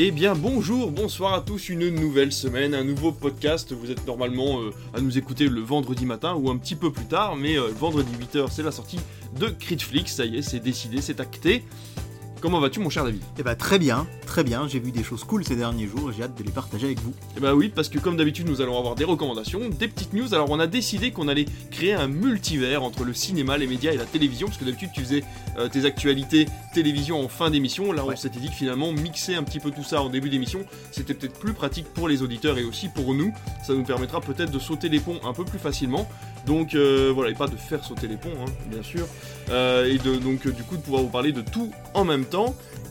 Eh bien bonjour, bonsoir à tous, une nouvelle semaine, un nouveau podcast. Vous êtes normalement euh, à nous écouter le vendredi matin ou un petit peu plus tard, mais euh, vendredi 8h c'est la sortie de Critflix, ça y est, c'est décidé, c'est acté. Comment vas-tu mon cher David? Eh bah très bien, très bien, j'ai vu des choses cool ces derniers jours et j'ai hâte de les partager avec vous. Eh bah oui, parce que comme d'habitude nous allons avoir des recommandations, des petites news, alors on a décidé qu'on allait créer un multivers entre le cinéma, les médias et la télévision, parce que d'habitude tu faisais euh, tes actualités télévision en fin d'émission, là on Ouais. s'était dit que finalement mixer un petit peu tout ça en début d'émission, c'était peut-être plus pratique pour les auditeurs et aussi pour nous, ça nous permettra peut-être de sauter les ponts un peu plus facilement, donc euh, voilà, et pas de faire sauter les ponts, hein, bien sûr, Euh, et de, donc du coup de pouvoir vous parler de tout en même temps.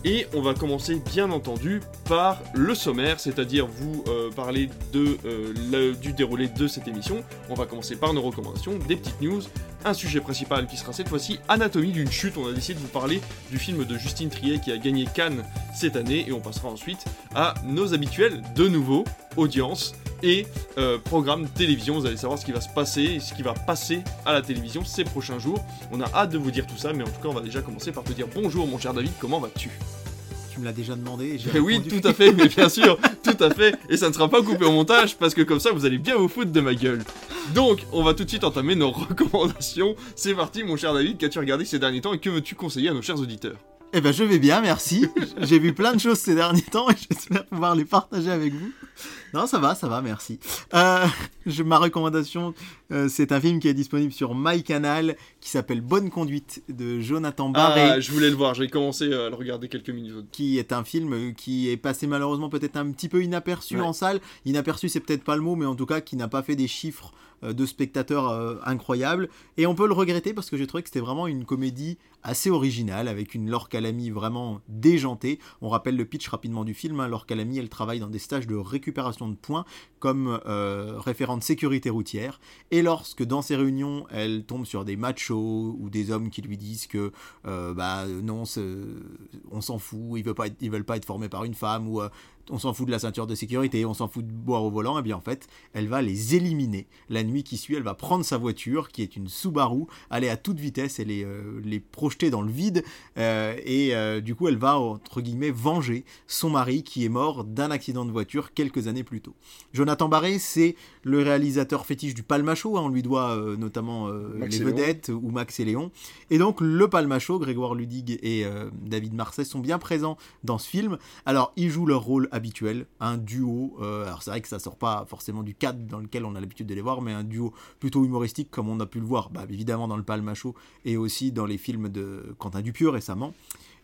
Et on va commencer bien entendu par le sommaire, c'est-à-dire vous euh, parler euh, du déroulé de cette émission. On va commencer par nos recommandations, des petites news, un sujet principal qui sera cette fois-ci Anatomie d'une chute. On a décidé de vous parler du film de Justine Triet qui a gagné Cannes cette année et on passera ensuite à nos habituels, de nouveau, audience et euh, programme télévision. Vous allez savoir ce qui va se passer, ce qui va passer à la télévision ces prochains jours. On a hâte de vous dire tout ça, mais en tout cas, on va déjà commencer par te dire bonjour, mon cher David, comment vas-tu? Tu me l'as déjà demandé et Oui, tout à fait, mais bien sûr, tout à fait. Et ça ne sera pas coupé au montage parce que comme ça, vous allez bien vous foutre de ma gueule. Donc, on va tout de suite entamer nos recommandations. C'est parti, mon cher David, qu'as-tu regardé ces derniers temps et que veux-tu conseiller à nos chers auditeurs? Eh ben je vais bien, merci. j'ai vu plein de choses ces derniers temps et j'espère pouvoir les partager avec vous. Non, ça va, ça va, merci. Euh, je- ma recommandation, euh, c'est un film qui est disponible sur MyCanal qui s'appelle Bonne Conduite de Jonathan Barré. Ah, je voulais le voir, j'ai commencé à le regarder quelques minutes. qui est un film euh, qui est passé malheureusement peut-être un petit peu inaperçu Ouais. en salle. Inaperçu, c'est peut-être pas le mot, mais en tout cas qui n'a pas fait des chiffres euh, de spectateurs euh, incroyables. Et on peut le regretter parce que j'ai trouvé que c'était vraiment une comédie assez originale avec une Laure Calamy vraiment déjantée. On rappelle le pitch rapidement du film. Hein. Laure elle travaille dans des stages de récupération de points comme euh, référente sécurité routière. Et lorsque dans ces réunions, elle tombe sur des machos ou des hommes qui lui disent que euh, bah non, on s'en fout, ils veulent pas être, veulent pas être formés par une femme ou euh, on s'en fout de la ceinture de sécurité, on s'en fout de boire au volant, et bien en fait, elle va les éliminer. La nuit qui suit, elle va prendre sa voiture, qui est une Subaru, aller à toute vitesse et les, euh, les projeter dans le vide, euh, et euh, du coup, elle va, entre guillemets, venger son mari qui est mort d'un accident de voiture quelques années plus tôt. Jonathan Barré, c'est le réalisateur fétiche du Palmacho, hein, on lui doit euh, notamment euh, Les Léon. Vedettes ou Max et Léon. Et donc, le Palmacho, Grégoire Ludig et euh, David Marseille sont bien présents dans ce film. Alors, ils jouent leur rôle habituel, un duo. alors, c'est vrai que ça sort pas forcément du cadre dans lequel on a l'habitude de les voir, mais un duo plutôt humoristique, comme on a pu le voir, bah, évidemment, dans le Palmacho et aussi dans les films de Quentin Dupieux récemment.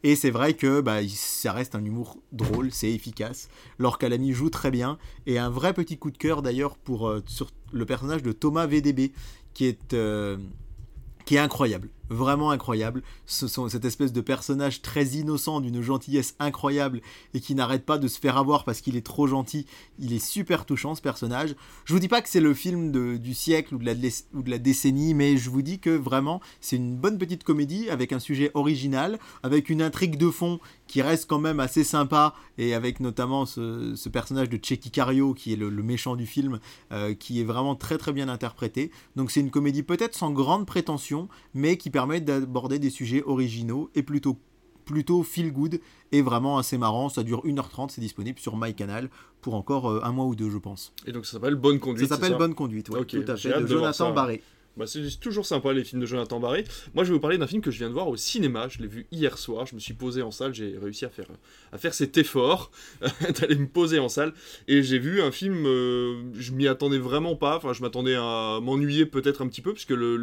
Et c'est vrai que bah, ça reste un humour drôle, c'est efficace. Laure Calamy joue très bien. Et un vrai petit coup de cœur d'ailleurs pour euh, sur le personnage de Thomas VDB, euh, qui est incroyable. Vraiment incroyable. Cette espèce de personnage très innocent, d'une gentillesse incroyable et qui n'arrête pas de se faire avoir parce qu'il est trop gentil. Il est super touchant ce personnage. Je vous dis pas que c'est le film de- du siècle ou de, la, ou de la décennie, mais je vous dis que vraiment c'est une bonne petite comédie avec un sujet original, avec une intrigue de fond qui reste quand même assez sympa et avec notamment ce, ce personnage de Checky Cario qui est le, le méchant du film euh, qui est vraiment très très bien interprété. Donc c'est une comédie peut-être sans grande prétention mais qui permet d'aborder des sujets originaux et plutôt plutôt feel good et vraiment assez marrant. Ça dure 1h30, c'est disponible sur MyCanal pour encore euh, un mois ou deux je pense. Et donc ça s'appelle Bonne Conduite. Ça s'appelle Bonne Conduite, ouais, Ok, tout à fait, de Jonathan. Barré. Bah, c'est toujours sympa les films de Jonathan Barré. Moi je vais vous parler d'un film que je viens de voir au cinéma, je l'ai vu hier soir, je me suis posé en salle, j'ai réussi à faire, à faire cet effort d'aller me poser en salle et j'ai vu un film, euh, je m'y attendais vraiment pas, enfin je m'attendais à m'ennuyer peut-être un petit peu puisque le,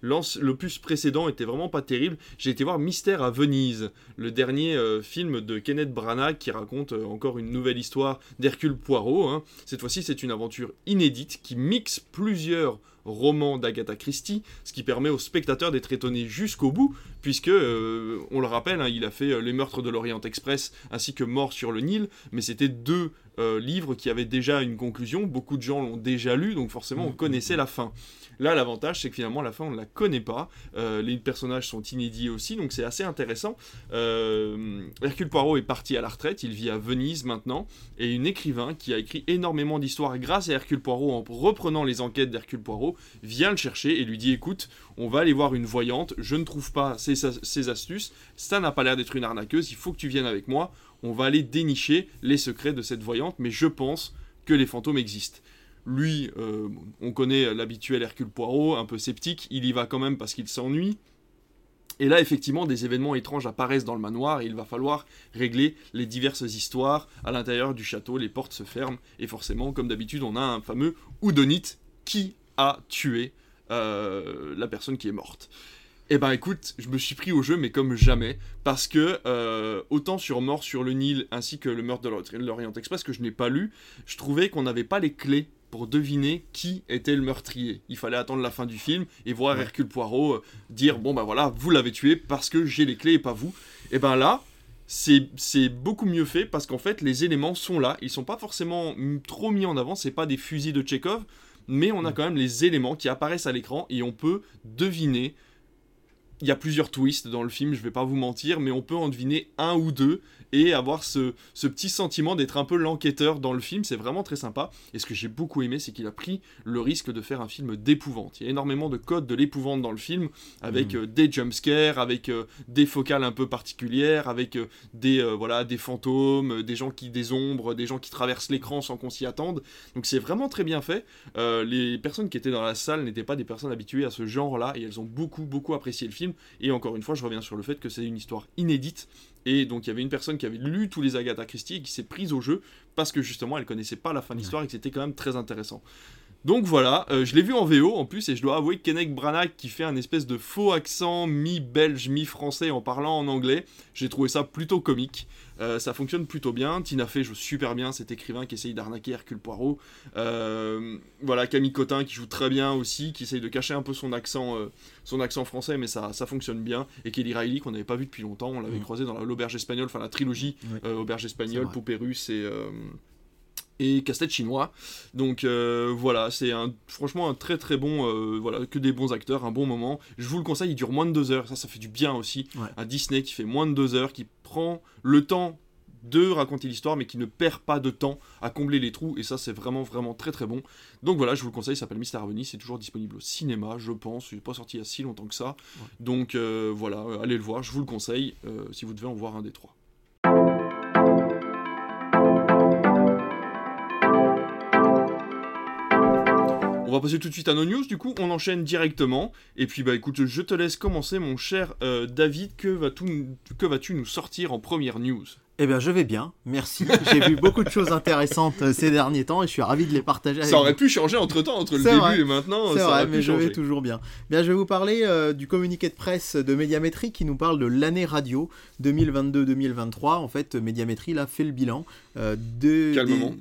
l'opus précédent était vraiment pas terrible. J'ai été voir Mystère à Venise, le dernier euh, film de Kenneth Branagh qui raconte euh, encore une nouvelle histoire d'Hercule Poirot. hein. Cette fois-ci c'est une aventure inédite qui mixe plusieurs roman d'Agatha Christie, ce qui permet au spectateur d'être étonné jusqu'au bout, puisque, euh, on le rappelle, hein, il a fait euh, Les Meurtres de l'Orient Express ainsi que Mort sur le Nil, mais c'était deux euh, livres qui avaient déjà une conclusion, beaucoup de gens l'ont déjà lu, donc forcément on Mhm. connaissait la fin. Là, l'avantage, c'est que finalement, la fin, on ne la connaît pas. Euh, les personnages sont inédits aussi, donc c'est assez intéressant. Euh, Hercule Poirot est parti à la retraite, il vit à Venise maintenant, et une écrivain qui a écrit énormément d'histoires grâce à Hercule Poirot en reprenant les enquêtes d'Hercule Poirot, vient le chercher et lui dit écoute, on va aller voir une voyante, je ne trouve pas ces, astuces, ça n'a pas l'air d'être une arnaqueuse, il faut que tu viennes avec moi, on va aller dénicher les secrets de cette voyante, mais je pense que les fantômes existent. Lui, euh, on connaît l'habituel Hercule Poirot, un peu sceptique, il y va quand même parce qu'il s'ennuie. Et là, effectivement, des événements étranges apparaissent dans le manoir et il va falloir régler les diverses histoires à l'intérieur du château. Les portes se ferment et forcément, comme d'habitude, on a un fameux Houdonite qui a tué euh, la personne qui est morte. Eh ben écoute, je me suis pris au jeu, mais comme jamais, parce que euh, autant sur Mort sur le Nil ainsi que le meurtre de l'Orient Express que je n'ai pas lu, je trouvais qu'on n'avait pas les clés pour deviner qui était le meurtrier. Il fallait attendre la fin du film et voir Hercule Poirot euh, dire bon ben voilà, vous l'avez tué parce que j'ai les clés et pas vous. Et ben là, c'est beaucoup mieux fait parce qu'en fait les éléments sont là, ils sont pas forcément trop mis en avant, c'est pas des fusils de Tchekhov, mais on a quand même les éléments qui apparaissent à l'écran et on peut deviner. Il y a plusieurs twists dans le film, je vais pas vous mentir, mais on peut en deviner un ou deux et avoir ce, petit sentiment d'être un peu l'enquêteur dans le film. C'est vraiment très sympa. Et ce que j'ai beaucoup aimé, c'est qu'il a pris le risque de faire un film d'épouvante. Il y a énormément de codes de l'épouvante dans le film, avec mm. euh, des jumpscares, avec euh, des focales un peu particulières, avec euh, des, voilà, des fantômes, des gens qui des ombres, des gens qui traversent l'écran sans qu'on s'y attende. Donc c'est vraiment très bien fait. les personnes qui étaient dans la salle n'étaient pas des personnes habituées à ce genre-là et elles ont beaucoup, beaucoup apprécié le film. Et encore une fois, je reviens sur le fait que c'est une histoire inédite et donc il y avait une personne qui avait lu tous les Agatha Christie et qui s'est prise au jeu parce que justement elle connaissait pas la fin de l'histoire et que c'était quand même très intéressant. Donc voilà, euh, je l'ai vu en VO en plus et je dois avouer que Kenneth Branagh qui fait un espèce de faux accent mi-belge, mi-français en parlant en anglais, j'ai trouvé ça plutôt comique. Euh, ça fonctionne plutôt bien. Tina Fey joue super bien, cet écrivain qui essaye d'arnaquer Hercule Poirot. Euh, voilà, Camille Cotin qui joue très bien aussi, qui essaye de cacher un peu son accent, euh, son accent français, mais ça, ça fonctionne bien. Et Kelly Riley qu'on n'avait pas vu depuis longtemps, on l'avait mm. croisé dans l'auberge espagnole, enfin la trilogie auberge espagnole, poupée russe et et casse-tête chinois. Donc euh, voilà, c'est un, franchement un très très bon, euh, voilà, que des bons acteurs, un bon moment. Je vous le conseille, il dure moins de deux heures, ça ça fait du bien aussi. Un Disney qui fait moins de deux heures, qui prend le temps de raconter l'histoire, mais qui ne perd pas de temps à combler les trous, et ça c'est vraiment vraiment très très bon. Donc voilà, je vous le conseille, il s'appelle Mister Harmony, c'est toujours disponible au cinéma, je pense, il n'est pas sorti il y a si longtemps que ça. Donc euh, voilà, allez le voir, je vous le conseille, si vous devez en voir un des trois. On va passer tout de suite à nos news, du coup on enchaîne directement. Et puis bah écoute, je te laisse commencer mon cher euh, David, que vas-tu nous sortir en première news? Eh bien, je vais bien, merci. J'ai vu beaucoup de choses intéressantes euh, ces derniers temps et je suis ravi de les partager avec Ça aurait pu changer entre temps, entre le début et maintenant. C'est vrai, mais je vais toujours bien. Bien, je vais vous parler euh, du communiqué de presse de Médiamétrie qui nous parle de l'année radio 2022-2023. En fait, Médiamétrie, là, fait le bilan de. Calmement.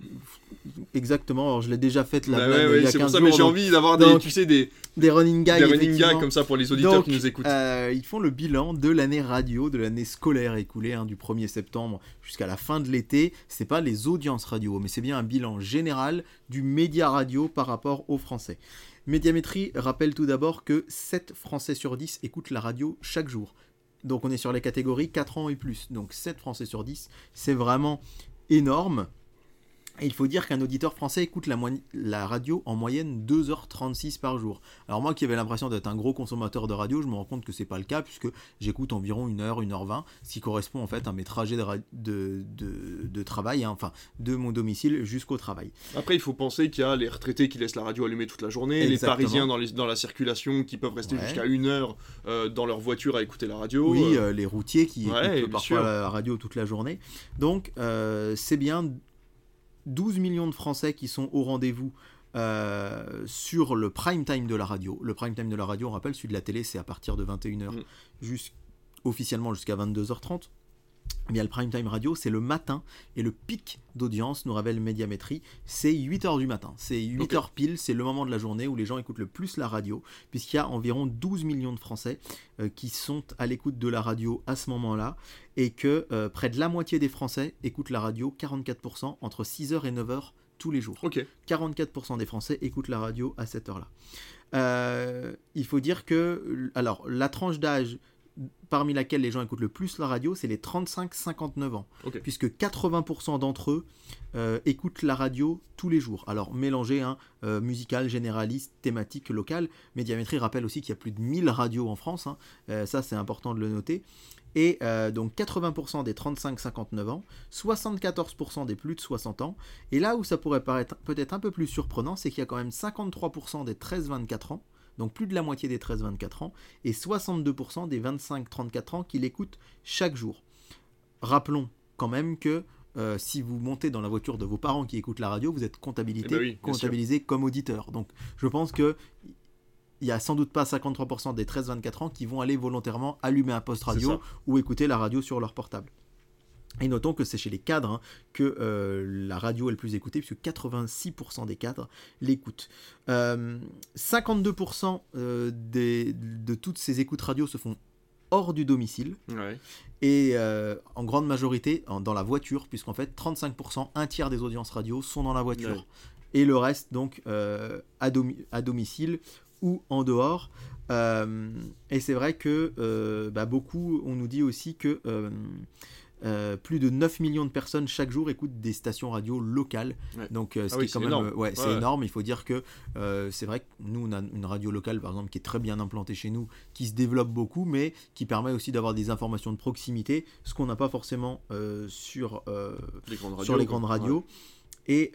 Exactement, alors je l'ai déjà fait la il y a 15 pour ça, mais j'ai envie d'avoir des, tu sais, des, des running gags. Des running gags comme ça pour les auditeurs qui nous écoutent. Euh, ils font le bilan de l'année radio, de l'année scolaire écoulée, hein, du 1er septembre jusqu'à la fin de l'été. C'est pas les audiences radio, mais c'est bien un bilan général du média radio par rapport aux Français. Médiamétrie rappelle tout d'abord que 7 Français sur 10 écoutent la radio chaque jour. Donc on est sur les catégories 4 ans et plus. Donc 7 Français sur 10, c'est vraiment énorme il faut dire qu'un auditeur français écoute la, la, radio en moyenne 2h36 par jour. Alors moi qui avais l'impression d'être un gros consommateur de radio, je me rends compte que c'est pas le cas puisque j'écoute environ 1h, 1h20, ce qui correspond en fait à mes trajets de, de, travail, hein, enfin de mon domicile jusqu'au travail. Après il faut penser qu'il y a les retraités qui laissent la radio allumée toute la journée, les Parisiens dans, les, dans, la circulation qui peuvent rester jusqu'à 1 heure euh, dans leur voiture à écouter la radio. Oui, euh. Euh, les routiers qui écoutent parfois la radio toute la journée. Donc c'est bien 12 millions de Français qui sont au rendez-vous euh, sur le prime time de la radio. Le prime time de la radio, on rappelle, celui de la télé, c'est à partir de 21h, mm. officiellement jusqu'à 22h30. Eh bien, le prime time radio, c'est le matin et le pic d'audience, nous révèle Médiamétrie, c'est 8h du matin. C'est 8h pile, c'est le moment de la journée où les gens écoutent le plus la radio, puisqu'il y a environ 12 millions de Français euh, qui sont à l'écoute de la radio à ce moment-là, et que euh, près de la moitié des Français écoutent la radio, 44%, entre 6h et 9h tous les jours. 44% des Français écoutent la radio à cette heure-là. Euh, il faut dire que, alors, la tranche d'âge parmi laquelle les gens écoutent le plus la radio, c'est les 35-59 ans. Puisque 80% d'entre eux euh, écoutent la radio tous les jours. Alors, mélangé, hein, euh, musical, généraliste, thématique, local. Médiamétrie rappelle aussi qu'il y a plus de 1000 radios en France. hein. Euh, ça, c'est important de le noter. Et euh, donc 80% des 35-59 ans, 74% des plus de 60 ans. Et là où ça pourrait paraître peut-être un peu plus surprenant, c'est qu'il y a quand même 53% des 13-24 ans, donc plus de la moitié des 13-24 ans, et 62% des 25-34 ans qui l'écoutent chaque jour. Rappelons quand même que euh, si vous montez dans la voiture de vos parents qui écoutent la radio, vous êtes comptabilisé, Eh ben oui, comptabilisé comme auditeur. Donc je pense que il y a sans doute pas 53% des 13-24 ans qui vont aller volontairement allumer un poste radio ou écouter la radio sur leur portable. Et notons que c'est chez les cadres hein, que euh, la radio est le plus écoutée, puisque 86% des cadres l'écoutent. Euh, 52% euh, des- de toutes ces écoutes radio se font hors du domicile, Ouais. et euh, en grande majorité en- dans la voiture, puisqu'en fait 35%, un tiers des audiences radio sont dans la voiture. Ouais. Et le reste donc euh, à, domi- à domicile ou en dehors. Euh, et c'est vrai que euh, bah, beaucoup, on nous dit aussi que euh, plus de 9 millions de personnes chaque jour écoutent des stations radio locales. Ouais. Donc euh, ce Ah qui oui, est quand c'est même énorme. euh, ouais, c'est Ouais. énorme. Il faut dire que euh, c'est vrai que nous on a une radio locale par exemple qui est très bien implantée chez nous, qui se développe beaucoup, mais qui permet aussi d'avoir des informations de proximité, ce qu'on n'a pas forcément sur Les grandes radios. sur les grandes radios. Et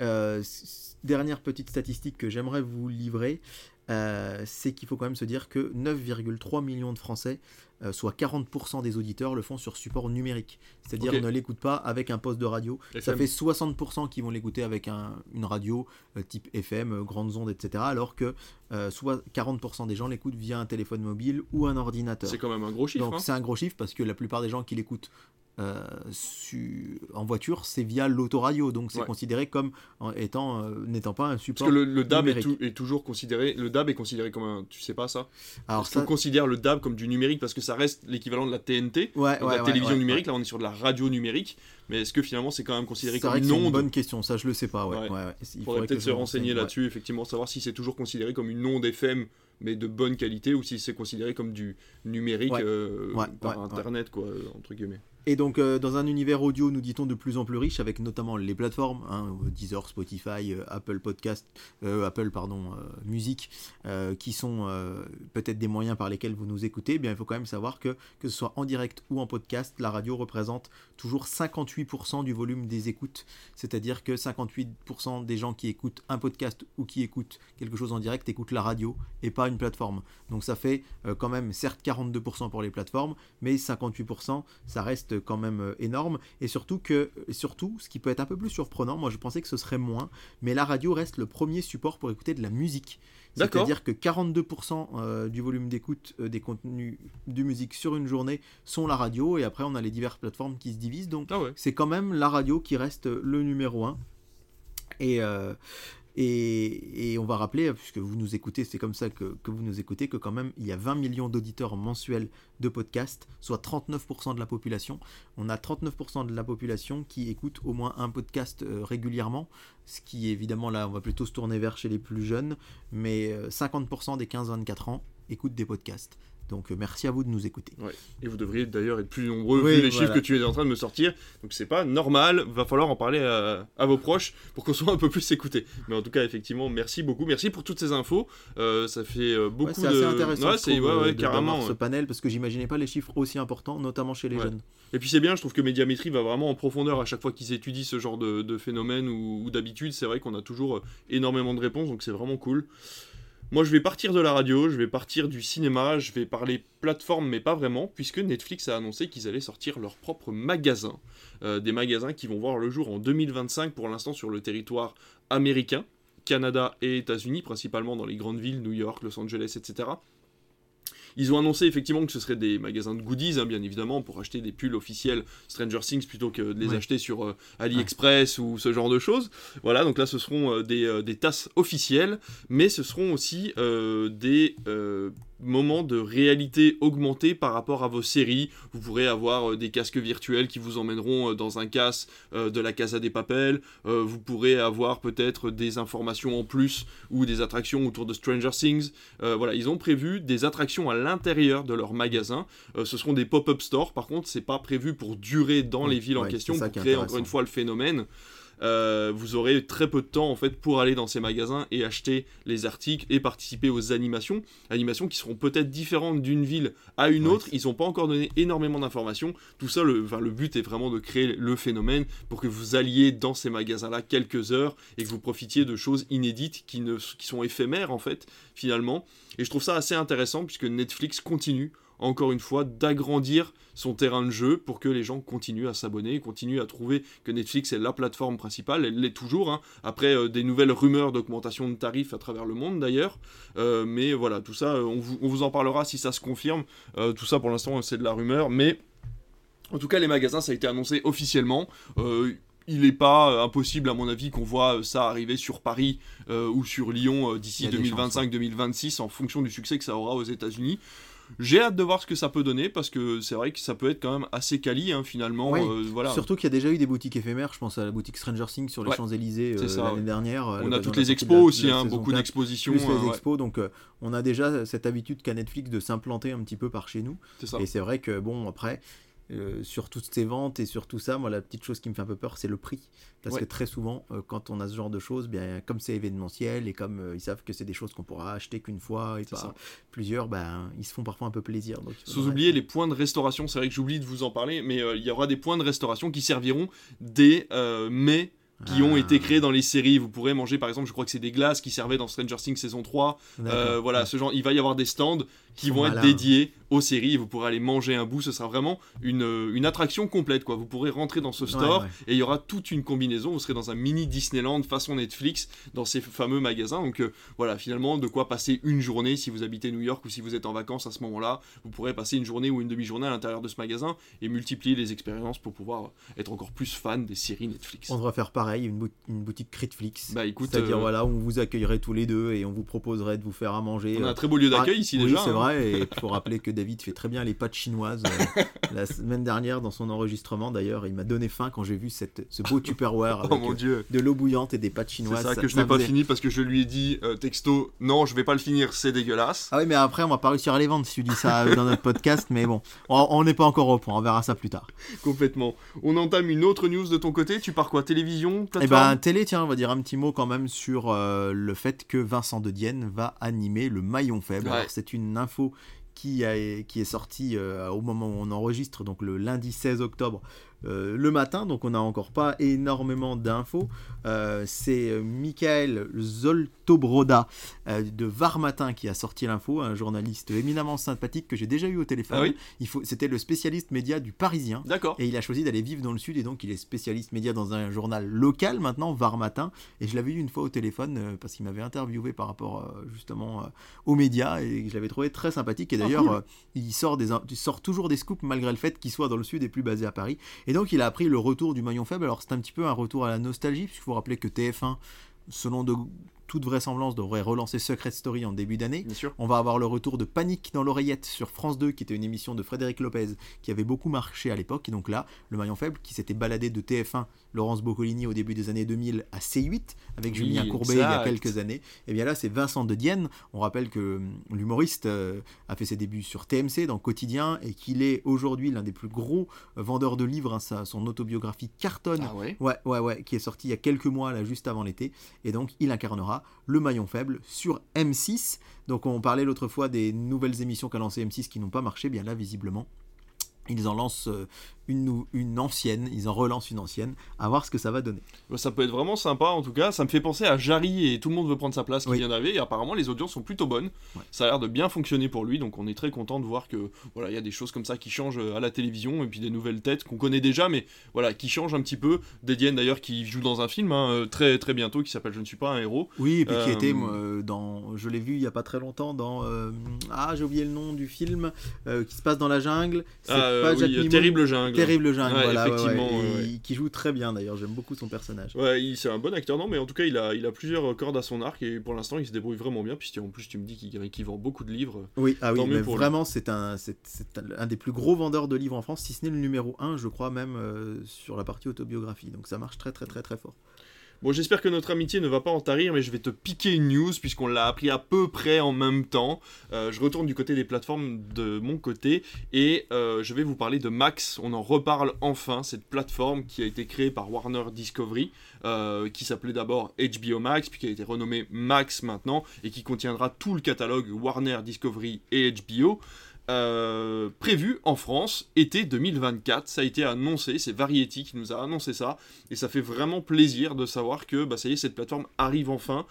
dernière petite statistique que j'aimerais vous livrer, euh, c'est qu'il faut quand même se dire que 9,3 millions de Français, euh, soit 40% des auditeurs, le font sur support numérique. C'est-à-dire Ok. ne l'écoutent pas avec un poste de radio. Ça fait 60% qui vont l'écouter avec un- une radio euh, type FM, grandes ondes, etc. Alors que soit 40% des gens l'écoutent via un téléphone mobile ou un ordinateur. C'est quand même un gros chiffre. Donc hein. c'est un gros chiffre parce que la plupart des gens qui l'écoutent euh, su- en voiture, c'est via l'autoradio, donc c'est Ouais. considéré comme en étant euh, n'étant pas un Parce support. que le, le DAB est, toujours considéré. Le DAB est considéré comme un. Tu sais pas ça? Alors ça, qu'on considère le DAB comme du numérique parce que ça reste l'équivalent de la TNT, ouais, ouais, la télévision numérique. Là, on est sur de la radio numérique. Mais est-ce que finalement c'est quand même considéré comme une c'est une onde? bonne question, ça je le sais pas. Ouais. Il faudrait peut-être se renseigner là-dessus, effectivement, savoir si c'est toujours considéré comme une onde FM, mais de bonne qualité, ou si c'est considéré comme du numérique euh, par. Internet, quoi, entre guillemets. Et donc euh, dans un univers audio, nous dit-on de plus en plus riche, avec notamment les plateformes, hein, Deezer, Spotify, euh, Apple Podcast, euh, Apple pardon, musique, qui sont peut-être des moyens par lesquels vous nous écoutez. eh Bien, il faut quand même savoir que que ce soit en direct ou en podcast, la radio représente toujours 58% du volume des écoutes. C'est-à-dire que 58% des gens qui écoutent un podcast ou qui écoutent quelque chose en direct écoutent la radio et pas une plateforme. Donc ça fait quand même certes 42% pour les plateformes, mais 58% ça reste quand même euh, énorme. Et surtout que, et surtout, ce qui peut être un peu plus surprenant, moi je pensais que ce serait moins, mais la radio reste le premier support pour écouter de la musique. C'est-à-dire que 42% euh, du volume d'écoute euh, des contenus de musique sur une journée sont la radio, et après on a les diverses plateformes qui se divisent. Donc Ah ouais. c'est quand même la radio qui reste le numéro un. Et, euh, et, on va rappeler, puisque vous nous écoutez, c'est comme ça que, vous nous écoutez, que quand même il y a 20 millions d'auditeurs mensuels de podcasts, soit 39% de la population. On a 39% de la population qui écoute au moins un podcast euh, régulièrement, ce qui évidemment là, on va plutôt se tourner vers chez les plus jeunes, mais euh, 50% des 15-24 ans écoutent des podcasts. Donc euh, merci à vous de nous écouter. Et vous devriez d'ailleurs être plus nombreux Oui, vu les voilà. chiffres que tu es en train de me sortir. Donc c'est pas normal, va falloir en parler à, à vos proches pour qu'on soit un peu plus écoutés. Mais en tout cas, effectivement, merci beaucoup. Merci pour toutes ces infos. Euh, ça fait euh, beaucoup Ouais, c'est de. assez intéressant Ouais, je c'est trouve, ouais, ouais, de- carrément. ce panel parce que j'imaginais pas les chiffres aussi importants, notamment chez les jeunes. Et puis c'est bien, je trouve que Médiamétrie va vraiment en profondeur à chaque fois qu'ils étudient ce genre de, de phénomène ou, ou d'habitude. C'est vrai qu'on a toujours énormément de réponses, donc c'est vraiment cool. Moi, je vais partir de la radio, je vais partir du cinéma, je vais parler plateforme, mais pas vraiment, puisque Netflix a annoncé qu'ils allaient sortir leur propre magasin. Euh, des magasins qui vont voir le jour en 2025, pour l'instant sur le territoire américain, Canada et États-Unis, principalement dans les grandes villes, New York, Los Angeles, etc. Ils ont annoncé effectivement que ce seraient des magasins de goodies, hein, bien évidemment, pour acheter des pulls officiels Stranger Things plutôt que de les Ouais. acheter sur euh, AliExpress ou ce genre de choses. Voilà, donc là ce seront euh, des, euh, des tasses officielles, mais ce seront aussi des, moment de réalité augmentée par rapport à vos séries. Vous pourrez avoir euh, des casques virtuels qui vous emmèneront euh, dans un casse euh, de la Casa des Papels. vous pourrez avoir peut-être des informations en plus ou des attractions autour de Stranger Things. voilà, ils ont prévu des attractions à l'intérieur de leur magasin. ce seront des pop-up stores. Par contre, c'est pas prévu pour durer dans les villes en question pour créer encore une fois le phénomène. Euh, vous aurez très peu de temps en fait pour aller dans ces magasins et acheter les articles et participer aux animations, animations qui seront peut-être différentes d'une ville à une autre. Ils n'ont pas encore donné énormément d'informations. Tout ça, le, le but est vraiment de créer le phénomène pour que vous alliez dans ces magasins-là quelques heures et que vous profitiez de choses inédites qui, ne, qui sont éphémères en fait finalement. Et je trouve ça assez intéressant puisque Netflix continue encore une fois, d'agrandir son terrain de jeu pour que les gens continuent à s'abonner, continuent à trouver que Netflix est la plateforme principale, elle l'est toujours, hein. après euh, des nouvelles rumeurs d'augmentation de tarifs à travers le monde d'ailleurs, euh, mais voilà, tout ça, euh, on vous, en parlera si ça se confirme, tout ça pour l'instant c'est de la rumeur, mais en tout cas les magasins ça a été annoncé officiellement, il n'est pas impossible, à mon avis, qu'on voit ça arriver sur Paris ou sur Lyon d'ici 2025-2026, en fonction du succès que ça aura aux États-Unis. J'ai hâte de voir ce que ça peut donner parce que c'est vrai que ça peut être quand même assez quali hein, finalement. Euh, voilà. Surtout qu'il y a déjà eu des boutiques éphémères. Je pense à la boutique Stranger Things sur les Champs-Élysées euh, l'année dernière. Euh, on a toutes les expos aussi, hein, beaucoup d'expositions. Plus les expos, donc on a déjà cette habitude qu'à Netflix de s'implanter un petit peu par chez nous. Et c'est vrai que bon après euh, sur toutes ces ventes et sur tout ça, moi la petite chose qui me fait un peu peur, c'est le prix. Parce que très souvent, euh, quand on a ce genre de choses, bien, comme c'est événementiel et comme euh, ils savent que c'est des choses qu'on pourra acheter qu'une fois et pas plusieurs, ben, ils se font parfois un peu plaisir. Donc, Sans oublier les points de restauration, c'est vrai que j'oublie de vous en parler, mais il y aura des points de restauration qui serviront dès mai qui ont été ah. créés dans les séries. Vous pourrez manger, par exemple, je crois que c'est des glaces qui servaient dans Stranger Things saison 3. voilà, ce genre, il va y avoir des stands qui vont être dédiés aux séries. Vous pourrez aller manger un bout. Ce sera vraiment une, euh, une attraction complète. Quoi. Vous pourrez rentrer dans ce store et il y aura toute une combinaison. Vous serez dans un mini Disneyland façon Netflix dans ces fameux magasins. Donc euh, voilà, finalement, de quoi passer une journée si vous habitez New York ou si vous êtes en vacances à ce moment-là. Vous pourrez passer une journée ou une demi-journée à l'intérieur de ce magasin et multiplier les expériences pour pouvoir être encore plus fan des séries Netflix. On devrait faire pareil, une, une boutique Critflix. Bah écoute, c'est-à-dire euh, voilà, on vous accueillerait tous les deux et on vous proposerait de vous faire à manger. On a un très beau lieu d'accueil ici déjà. Oui, c'est hein. vrai. Et il faut rappeler que David fait très bien les pâtes chinoises. Euh, la semaine dernière, dans son enregistrement, d'ailleurs, il m'a donné faim quand j'ai vu cette, ce beau Tupperware oh avec euh, de l'eau bouillante et des pâtes chinoises. C'est ça, que je n'ai pas fini parce que je lui ai dit euh, texto, non, je vais pas le finir, c'est dégueulasse. Ah oui, mais après, on va pas réussir à les vendre si tu dis ça dans notre podcast, mais bon, on n'est pas encore au point, on verra ça plus tard. Complètement. On entame une autre news de ton côté, tu pars quoi Télévision Eh ben, télé, tiens, on va dire un petit mot quand même sur le fait que Vincent de Dienne va animer le maillon faible. C'est une info qui, est sorti euh, au moment où on enregistre, donc le lundi 16 octobre euh, le matin, donc on n'a encore pas énormément d'infos. Euh, c'est euh, Michael Zoltobroda de Var Matin qui a sorti l'info, un journaliste éminemment sympathique que j'ai déjà eu au téléphone. Ah faut, c'était le spécialiste média du Parisien. D'accord. Et il a choisi d'aller vivre dans le sud et donc il est spécialiste média dans un journal local maintenant, Var Matin. Et je l'avais eu une fois au téléphone parce qu'il m'avait interviewé par rapport justement aux médias et je l'avais trouvé très sympathique. Et ah, d'ailleurs, il, sort des, il sort toujours des scoops malgré le fait qu'il soit dans le sud et plus basé à Paris. Et donc il a appris le retour du maillon faible. Alors c'est un petit peu un retour à la nostalgie, puisqu'il faut rappeler que TF1, selon de toute vraisemblance, devrait relancer Secret Story en début d'année. On va avoir le retour de Panique dans l'oreillette sur France 2, qui était une émission de Frédéric Lopez, qui avait beaucoup marché à l'époque. Et donc là, le maillon faible, qui s'était baladé de TF1, Laurence Boccolini au début des années 2000 à C8, avec Julien Courbet il y a quelques années. Et eh bien là, c'est Vincent de Dienne. On rappelle que hum, l'humoriste euh, a fait ses débuts sur TMC, dans Quotidien, et qu'il est aujourd'hui l'un des plus gros euh, vendeurs de livres. Hein, son autobiographie cartonne. Ah ouais, ouais, ouais, ouais, qui est sorti il y a quelques mois, là, juste avant l'été. Et donc, il incarnera le maillon faible sur M6. Donc on parlait l'autre fois des nouvelles émissions qu'a lancé M6 qui n'ont pas marché, bien là visiblement ils en lancent euh, une, une ancienne, ils en relancent une ancienne, à voir ce que ça va donner. Ça peut être vraiment sympa en tout cas, ça me fait penser à Jarry et tout le monde veut prendre sa place qui vient d'arriver et apparemment les audiences sont plutôt bonnes, ça a l'air de bien fonctionner pour lui donc on est très content de voir que voilà il y a des choses comme ça qui changent euh, à la télévision et puis des nouvelles têtes qu'on connaît déjà mais voilà qui changent un petit peu, Dédienne d'ailleurs qui joue dans un film hein, euh, très très bientôt qui s'appelle Je ne suis pas un héros. Oui et puis qui était dans, je l'ai vu il y a pas très longtemps dans, ah j'ai oublié le nom du film qui se passe dans la jungle. Ah, euh, Jack oui, Nimmo. Terrible Jungle. Terrible Jungle, Ouais, voilà, effectivement, ouais, et qui joue très bien d'ailleurs. J'aime beaucoup son personnage. Ouais, il- c'est un bon acteur, non, mais en tout cas, il a, il a plusieurs cordes à son arc et pour l'instant, il se débrouille vraiment bien. Puis en plus, tu me dis qu'il vend beaucoup de livres. Oui, ah oui, mais vraiment, c'est un, c'est, c'est un, un des plus gros vendeurs de livres en France, si ce n'est le numéro 1, je crois même, euh, sur la partie autobiographie. Donc ça marche très très très très fort. Bon, j'espère que notre amitié ne va pas en tarir, mais je vais te piquer une news puisqu'on l'a appris à peu près en même temps. Euh, je retourne du côté des plateformes de mon côté et euh, je vais vous parler de Max. On en reparle enfin, cette plateforme qui a été créée par Warner Discovery, euh, qui s'appelait d'abord HBO Max, puis qui a été renommée Max maintenant, et qui contiendra tout le catalogue Warner Discovery et HBO. Euh, prévu en France été 2024. Ça a été annoncé, c'est Variety qui nous a annoncé ça, et ça fait vraiment plaisir de savoir que bah, ça y est, cette plateforme arrive enfin.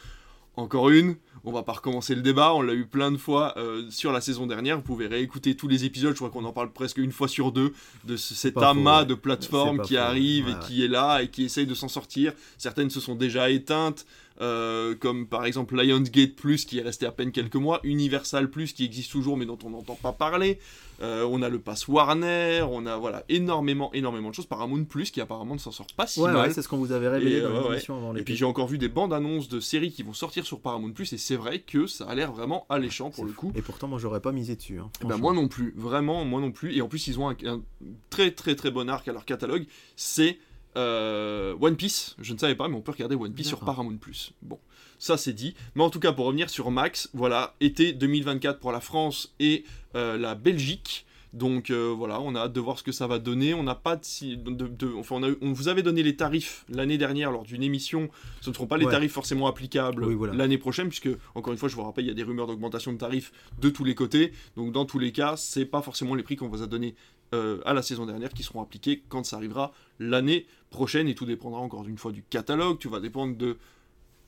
Encore une, on va pas recommencer le débat, on l'a eu plein de fois euh, sur la saison dernière, vous pouvez réécouter tous les épisodes, je crois qu'on en parle presque une fois sur deux, de ce- cet amas faux, ouais. de plateformes qui faux, arrivent ouais, et qui est là et qui essayent de s'en sortir. Certaines se sont déjà éteintes, euh, comme par exemple Lionsgate Plus qui est resté à peine quelques mois, Universal Plus qui existe toujours mais dont on n'entend pas parler, Euh, on a le pass Warner, on a voilà énormément énormément de choses, Paramount Plus qui apparemment ne s'en sort pas si ouais, mal. ouais, c'est ce qu'on vous avait révélé Et, dans euh, ouais, l'émission avant Et puis j'ai encore vu des bandes annonces de séries qui vont sortir sur Paramount Plus et c'est vrai que ça a l'air vraiment alléchant pour le fou. coup. Et pourtant, moi, j'aurais pas misé dessus. hein, Eh ben, moi non plus, vraiment moi non plus. Et en plus ils ont un, un très très très bon arc à leur catalogue, c'est euh, One Piece. Je ne savais pas mais on peut regarder One Piece sur. Paramount Plus. Bon, ça c'est dit. Mais en tout cas pour revenir sur Max, voilà, été 2024 pour la France et euh, la Belgique. Donc euh, voilà, on a hâte de voir ce que ça va donner. On n'a pas de, si- de- de- enfin on, a- on vous avait donné les tarifs l'année dernière lors d'une émission. Ce ne seront pas les Ouais. tarifs forcément applicables Oui, voilà. l'année prochaine, puisque encore une fois, je vous rappelle, il y a des rumeurs d'augmentation de tarifs de tous les côtés. Donc dans tous les cas, c'est pas forcément les prix qu'on vous a donnés euh, à la saison dernière qui seront appliqués quand ça arrivera l'année prochaine. Et tout dépendra encore une fois du catalogue. Tout va dépendre de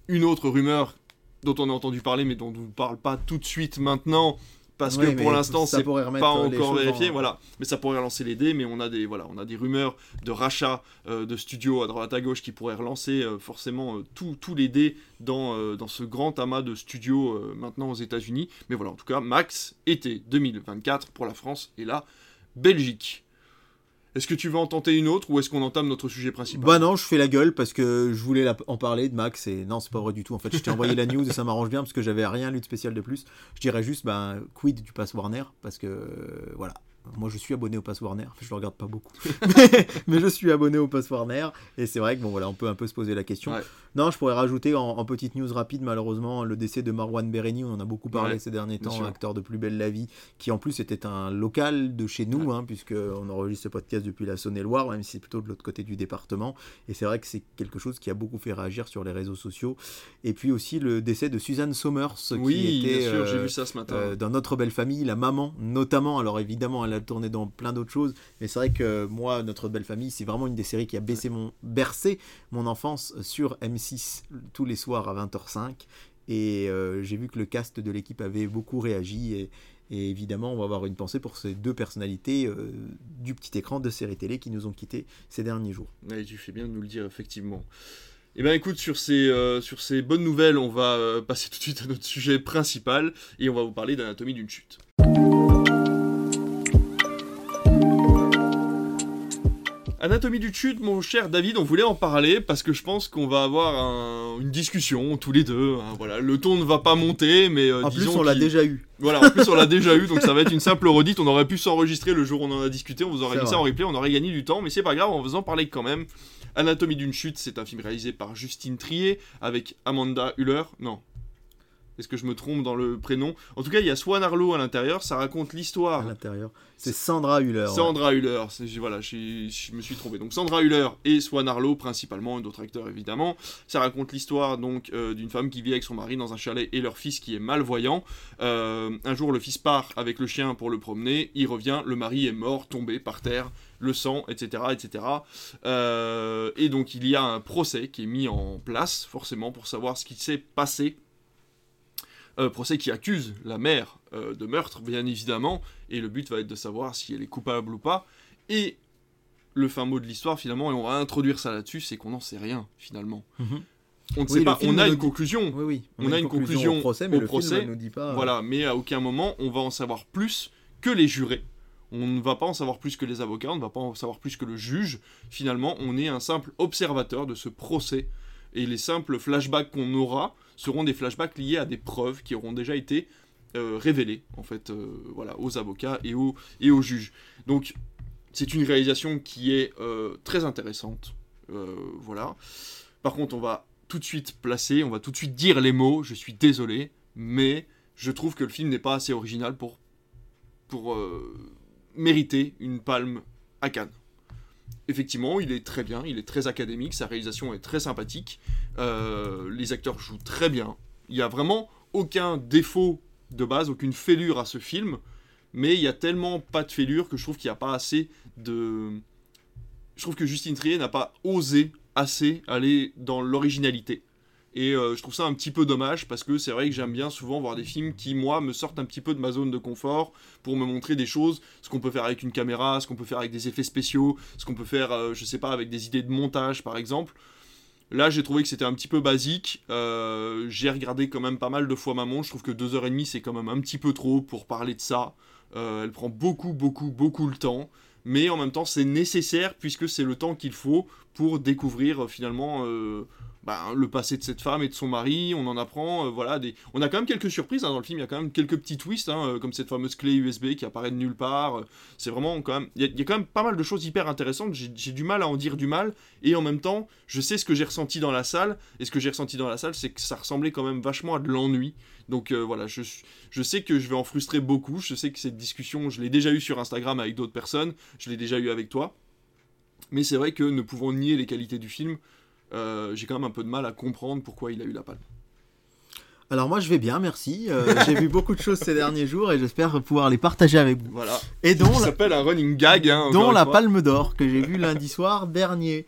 une autre rumeur dont on a entendu parler, mais dont on ne parle pas tout de suite maintenant. Parce que pour l'instant, ça c'est pas encore vérifié, en- voilà. Mais ça pourrait relancer les dés, mais on a des, voilà, on a des rumeurs de rachat euh, de studios à droite à gauche qui pourraient relancer euh, forcément euh, tous les dés dans, dans ce grand amas de studios maintenant aux États-Unis. Mais voilà, en tout cas, Max, été 2024 pour la France et la Belgique. Est-ce que tu veux en tenter une autre ou est-ce qu'on entame notre sujet principal Bah non, je fais la gueule parce que je voulais la- en parler de Max et non, c'est pas vrai du tout. En fait, je t'ai envoyé la news et ça m'arrange bien parce que j'avais rien lu de spécial de plus. Je dirais juste, ben, quid du pass Warner parce que euh, voilà. Moi, je suis abonné au Pass Warner. Je le regarde pas beaucoup, mais, mais je suis abonné au Pass Warner et c'est vrai que bon voilà, on peut un peu se poser la question. Ouais. Non, je pourrais rajouter en, en petite news rapide, malheureusement, le décès de Marwan Bereni. On en a beaucoup parlé Ouais, ces derniers temps, sûr. acteur de Plus belle la vie, qui en plus était un local de chez nous, hein, puisque on enregistre ce podcast depuis la Saône-et-Loire, même si c'est plutôt de l'autre côté du département. Et c'est vrai que c'est quelque chose qui a beaucoup fait réagir sur les réseaux sociaux. Et puis aussi le décès de Suzanne Somers, Oui, qui était bien sûr, j'ai euh, vu ça ce matin. euh, dans Notre Belle Famille, la maman notamment. Alors évidemment, elle a tourné dans plein d'autres choses, mais c'est vrai que moi, Notre Belle Famille, c'est vraiment une des séries qui a bercé mon enfance sur M6 tous les soirs à 20h05. Et euh, j'ai vu que le cast de l'équipe avait beaucoup réagi. Et, évidemment, on va avoir une pensée pour ces deux personnalités euh, du petit écran de séries télé qui nous ont quittés ces derniers jours. Ouais, tu fais bien de nous le dire, effectivement. Eh bien écoute, sur ces, euh, sur ces bonnes nouvelles, on va passer tout de suite à notre sujet principal et on va vous parler d'anatomie d'une chute. Anatomie d'une chute, mon cher David, on voulait en parler parce que je pense qu'on va avoir un- une discussion tous les deux. hein, voilà, le ton ne va pas monter, mais euh, En plus, on l'a déjà eu. Voilà, en plus on l'a déjà eu, donc ça va être une simple redite. On aurait pu s'enregistrer le jour où on en a discuté, on vous aurait mis ça en replay, on aurait gagné du temps, mais c'est pas grave, on va vous en parler quand même. Anatomie d'une chute, c'est un film réalisé par Justine Trier avec Amanda Huller. Non. Est-ce que je me trompe dans le prénom? En tout cas, il y a Swan Arlo à l'intérieur, ça raconte à l'histoire l'intérieur. C'est Sandra Hüller. ouais. Sandra Hüller, c'est- voilà, je, je me suis trompé. Donc Sandra Hüller et Swan Arlo principalement, et d'autres acteurs évidemment. Ça raconte l'histoire donc euh, d'une femme qui vit avec son mari dans un chalet et leur fils qui est malvoyant. Euh, un jour, le fils part avec le chien pour le promener. Il revient, le mari est mort, tombé par terre, le sang, etc., etc. Euh, et donc il y a un procès qui est mis en place forcément pour savoir ce qui s'est passé. Euh, procès qui accuse la mère euh, de meurtre, bien évidemment, et le but va être de savoir si elle est coupable ou pas. Et le fin mot de l'histoire, finalement, et on va introduire ça là-dessus, c'est qu'on n'en sait rien, finalement. Mhm. On ne Oui, sait pas, on a une conclusion, Oui, oui. On a une conclusion au procès, mais au le procès. film ne nous dit pas. euh, voilà, mais à aucun moment on va en savoir plus que les jurés On ne va pas en savoir plus que les avocats, on ne va pas en savoir plus que le juge. Finalement, on est un simple observateur de ce procès. Et les simples flashbacks qu'on aura seront des flashbacks liés à des preuves qui auront déjà été euh, révélées, en fait, euh, voilà, aux avocats et aux, et aux juges. Donc, c'est une réalisation qui est euh, très intéressante. voilà. Par contre, on va tout de suite placer, on va tout de suite dire les mots, je suis désolé, mais je trouve que le film n'est pas assez original pour, pour mériter une palme à Cannes. Effectivement, il est très bien, il est très académique, sa réalisation est très sympathique, euh, les acteurs jouent très bien. Il n'y a vraiment aucun défaut de base, aucune fêlure à ce film, mais il y a tellement pas de fêlure que je trouve qu'il n'y a pas assez de. Je trouve que Justine Trier n'a pas osé assez aller dans l'originalité. Et euh, je trouve ça un petit peu dommage parce que c'est vrai que j'aime bien souvent voir des films qui, moi, me sortent un petit peu de ma zone de confort pour me montrer des choses, ce qu'on peut faire avec une caméra, ce qu'on peut faire avec des effets spéciaux, ce qu'on peut faire, euh, je sais pas, avec des idées de montage par exemple. Là, j'ai trouvé que c'était un petit peu basique. Euh, j'ai regardé quand même pas mal de fois ma montre. Je trouve que 2h30 c'est quand même un petit peu trop pour parler de ça. elle prend beaucoup, beaucoup, beaucoup le temps mais en même temps c'est nécessaire puisque c'est le temps qu'il faut pour découvrir finalement bah, le passé de cette femme et de son mari, on en apprend, euh, voilà, des... on a quand même quelques surprises hein, dans le film, il y a quand même quelques petits twists, hein, euh, comme cette fameuse clé USB qui apparaît de nulle part, euh, c'est vraiment quand même, il y, a quand même pas mal de choses hyper intéressantes, j'ai du mal à en dire du mal, et en même temps, je sais ce que j'ai ressenti dans la salle, et ce que j'ai ressenti dans la salle, c'est que ça ressemblait quand même vachement à de l'ennui, donc voilà, je, sais que je vais en frustrer beaucoup, je sais que cette discussion, je l'ai déjà eu sur Instagram avec d'autres personnes, je l'ai déjà eu avec toi, mais c'est vrai que ne pouvons nier les qualités du film, j'ai quand même un peu de mal à comprendre pourquoi il a eu la palme. Alors moi je vais bien, merci. Euh, j'ai vu beaucoup de choses ces derniers jours et j'espère pouvoir les partager avec vous. Voilà. Et dont ça s'appelle un running gag. Hein, dont la Palme d'Or que j'ai vu lundi soir dernier.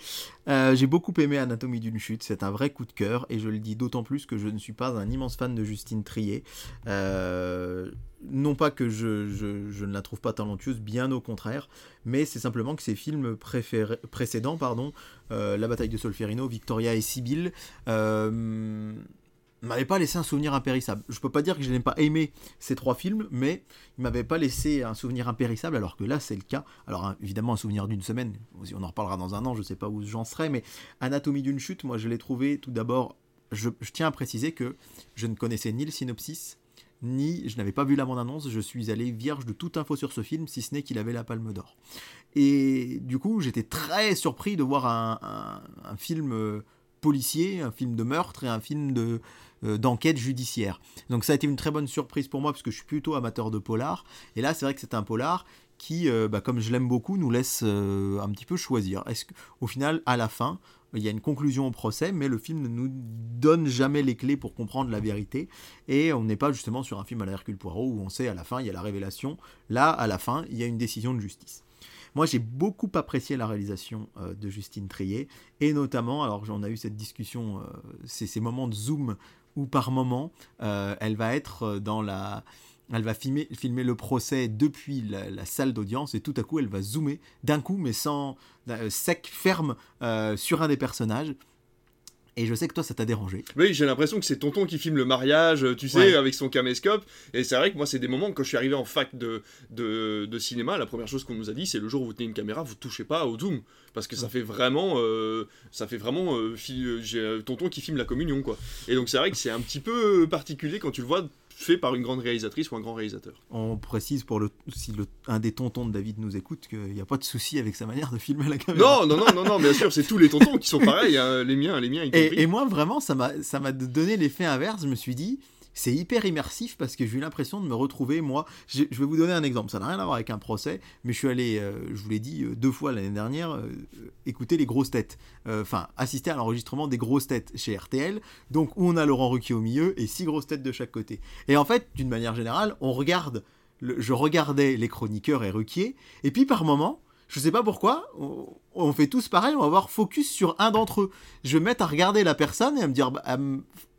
Euh, j'ai beaucoup aimé Anatomie d'une chute, c'est un vrai coup de cœur et je le dis d'autant plus que je ne suis pas un immense fan de Justine Trier. Euh, non pas que je, je, ne la trouve pas talentueuse, bien au contraire, mais c'est simplement que ses films précédents, pardon, La bataille de Solferino, Victoria et Sibylle, m'avait pas laissé un souvenir impérissable. Je peux pas dire que je n'ai pas aimé ces trois films, mais il m'avait pas laissé un souvenir impérissable, alors que là c'est le cas. Alors hein, évidemment un souvenir d'une semaine, on en reparlera dans un an, je sais pas où j'en serai, mais Anatomie d'une chute, moi je l'ai trouvé tout d'abord. Je, tiens à préciser que je ne connaissais ni le synopsis, ni je n'avais pas vu la bande-annonce, je suis allé vierge de toute info sur ce film, si ce n'est qu'il avait la palme d'or. Et du coup, j'étais très surpris de voir un, film euh, policier, un film de meurtre et un film de, d'enquête judiciaire. Donc ça a été une très bonne surprise pour moi parce que je suis plutôt amateur de polar. Et là, c'est vrai que c'est un polar qui, euh, bah, comme je l'aime beaucoup, nous laisse euh, un petit peu choisir. Est-ce qu'au final, à la fin, il y a une conclusion au procès, mais le film ne nous donne jamais les clés pour comprendre la vérité. Et on n'est pas justement sur un film à la Hercule Poirot où on sait à la fin, il y a la révélation. Là, à la fin, il y a une décision de justice. Moi, j'ai beaucoup apprécié la réalisation de Justine Trier, et notamment, alors j'en a eu cette discussion, ces moments de zoom où par moment, euh, elle va être euh, dans la... Elle va filmer, filmer le procès depuis la, salle d'audience et tout à coup elle va zoomer d'un coup mais sans euh, sec ferme sur un des personnages et je sais que toi, ça t'a dérangé. Oui, j'ai l'impression que c'est Tonton qui filme le mariage, tu sais, avec son caméscope. Et c'est vrai que moi, c'est des moments, quand je suis arrivé en fac de, de, cinéma, la première chose qu'on nous a dit, c'est le jour où vous tenez une caméra, vous touchez pas au zoom. Parce que ça fait vraiment. Euh, ça fait vraiment. Euh, j'ai Tonton qui filme la communion, quoi. Et donc, c'est vrai que c'est un petit peu particulier quand tu le vois fait par une grande réalisatrice ou un grand réalisateur. On précise pour le si le, un des tontons de David nous écoute qu'il n'y a pas de souci avec sa manière de filmer la caméra. Non, non, non, non, non bien sûr, c'est tous les tontons qui sont pareils, hein, les miens, les miens. Et, et, moi, vraiment, ça m'a, ça m'a donné l'effet inverse. Je me suis dit, c'est hyper immersif parce que j'ai eu l'impression de me retrouver, moi, je, vais vous donner un exemple, ça n'a rien à voir avec un procès, mais je suis allé, euh, je vous l'ai dit euh, deux fois l'année dernière, euh, écouter les grosses têtes, enfin, assister à l'enregistrement des grosses têtes chez RTL, donc où on a Laurent Ruquier au milieu et six grosses têtes de chaque côté. Et en fait, d'une manière générale, on regarde, je regardais les chroniqueurs et Ruquier, et puis par moment, je sais pas pourquoi, on, fait tous pareil, on va avoir focus sur un d'entre eux. Je vais mettre à regarder la personne et à me dire, bah,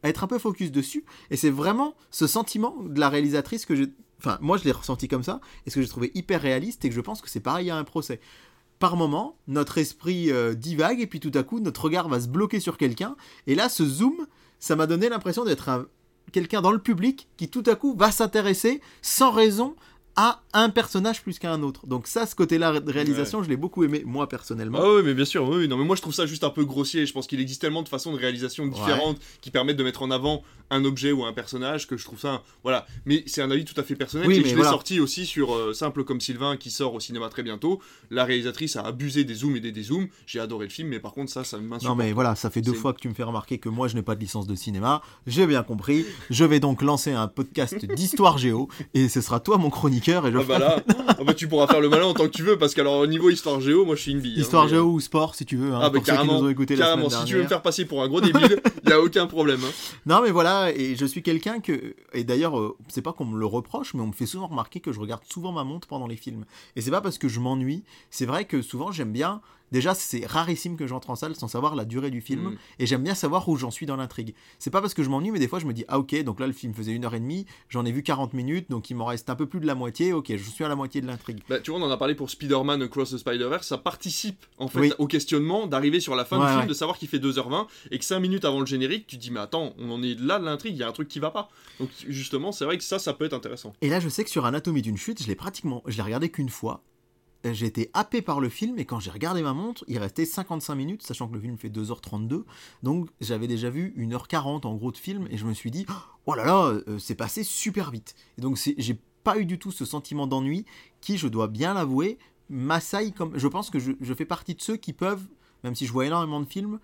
être un peu focus dessus. Et c'est vraiment ce sentiment de la réalisatrice que je. Enfin, moi, je l'ai ressenti comme ça, et ce que j'ai trouvé hyper réaliste, et que je pense que c'est pareil à un procès. Par moment, notre esprit euh, divague, et puis tout à coup, notre regard va se bloquer sur quelqu'un, et là, ce zoom, ça m'a donné l'impression d'être quelqu'un dans le public qui tout à coup va s'intéresser sans raison à un personnage plus qu'à un autre. Donc ça, ce côté-là de réalisation, je l'ai beaucoup aimé, moi personnellement. Ah oui, mais bien sûr, oui, non, mais moi je trouve ça juste un peu grossier. Je pense qu'il existe tellement de façons de réalisation différentes qui permettent de mettre en avant un objet ou un personnage que je trouve ça, voilà. Mais c'est un avis tout à fait personnel. et je l'ai sorti aussi sur euh, Simple comme Sylvain qui sort au cinéma très bientôt. La réalisatrice a abusé des zooms et des dézooms. J'ai adoré le film, mais par contre ça, ça m'insupporte. Non mais voilà, ça fait deux fois que tu me fais remarquer que moi je n'ai pas de licence de cinéma. J'ai bien compris. je vais donc lancer un podcast d'histoire géo et ce sera toi mon et je. Ah bah là, ah bah tu pourras faire le malin en tant que tu veux parce qu'alors au niveau histoire géo, moi je suis une bille. Hein, histoire géo ou sport si tu veux. Hein, ah bah carrément. carrément. si tu veux me faire passer pour un gros débile, il y a aucun problème. Hein. Non mais voilà et je suis quelqu'un que et d'ailleurs euh, c'est pas qu'on me le reproche mais on me fait souvent remarquer que je regarde souvent ma montre pendant les films et c'est pas parce que je m'ennuie. C'est vrai que souvent j'aime bien Déjà, c'est rarissime que j'entre en salle sans savoir la durée du film, mm. et j'aime bien savoir où j'en suis dans l'intrigue. C'est pas parce que je m'ennuie, mais des fois je me dis, ah ok, donc là le film faisait une heure et demie, j'en ai vu 40 minutes, donc il m'en reste un peu plus de la moitié, ok, je suis à la moitié de l'intrigue. Bah, tu vois, on en a parlé pour Spider-Man Across the Spider-Verse, ça participe en fait au questionnement d'arriver sur la fin du film, de savoir qu'il fait 2h20, et que 5 minutes avant le générique, tu te dis, mais attends, on en est là de l'intrigue, il y a un truc qui va pas. Donc justement, c'est vrai que ça, ça peut être intéressant. Et là, je sais que sur Anatomie d'une chute, je l'ai pratiquement, je l'ai regardé qu'une fois, été happé par le film et quand j'ai regardé ma montre, il restait 55 minutes, sachant que le film fait 2h32. Donc j'avais déjà vu 1h40 en gros de film et je me suis dit, oh là là, euh, c'est passé super vite. Et donc j'ai pas eu du tout ce sentiment d'ennui qui, je dois bien l'avouer, m'assaille comme. Je pense que je, fais partie de ceux qui peuvent, même si je vois énormément de films,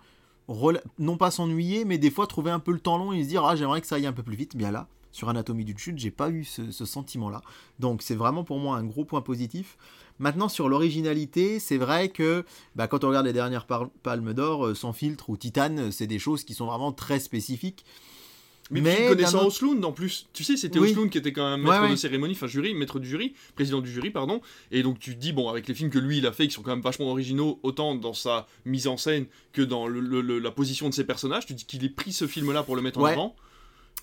non pas s'ennuyer, mais des fois trouver un peu le temps long et se dire, ah j'aimerais que ça aille un peu plus vite. Bien là, sur Anatomie d'une chute, j'ai pas eu ce sentiment-là. Donc c'est vraiment pour moi un gros point positif. Maintenant, sur l'originalité, c'est vrai que bah, quand on regarde les dernières palmes d'or, euh, sans filtre ou titane, euh, c'est des choses qui sont vraiment très spécifiques. Mais, mais connaissant Osloon en plus, tu sais, c'était oui. qui était quand même maître de cérémonie, enfin jury, maître du jury, président du jury, pardon. Et donc tu dis, bon, avec les films que lui il a fait, qui sont quand même vachement originaux, autant dans sa mise en scène que dans la position de ses personnages, tu dis qu'il ait pris ce film-là pour le mettre en avant.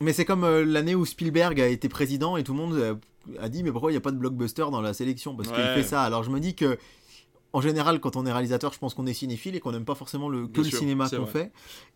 Mais c'est comme euh, l'année où Spielberg a été président et tout le monde euh, a dit mais pourquoi il n'y a pas de blockbuster dans la sélection? Parce qu'il fait ça. Alors je me dis que en général, quand on est réalisateur, je pense qu'on est cinéphile et qu'on n'aime pas forcément le, que le cinéma qu'on fait.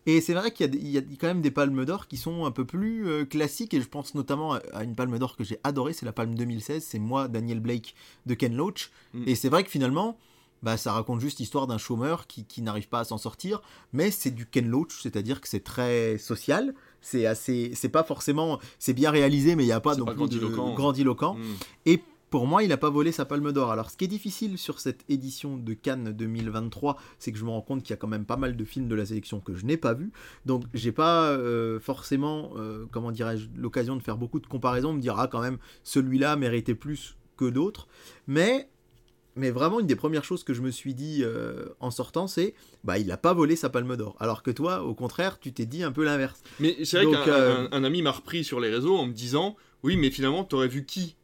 Et c'est vrai qu'il y, a quand même des palmes d'or qui sont un peu plus euh, classiques. Et je pense notamment à une palme d'or que j'ai adorée, c'est la palme 2016. C'est moi, Daniel Blake de Ken Loach. Mm. Et c'est vrai que finalement, bah, ça raconte juste l'histoire d'un chômeur qui, qui n'arrive pas à s'en sortir. Mais c'est du Ken Loach, c'est-à-dire que c'est très social c'est assez c'est pas forcément c'est bien réalisé mais il n'y a pas non plus de grandiloquent hmm. et pour moi, il n'a pas volé sa palme d'or. Alors, ce qui est difficile sur cette édition de Cannes 2023, c'est que je me rends compte qu'il y a quand même pas mal de films de la sélection que je n'ai pas vus. Donc, j'ai pas euh, forcément, euh, comment dirais-je, l'occasion de faire beaucoup de comparaisons, me dire, ah, quand même, celui-là méritait plus que d'autres. Mais mais vraiment une des premières choses que je me suis dit euh, en sortant, c'est bah il n'a pas volé sa palme d'or. Alors que toi, au contraire, tu t'es dit un peu l'inverse. Mais c'est vrai qu'un euh, ami m'a repris sur les réseaux en me disant oui, mais finalement, tu aurais vu qui?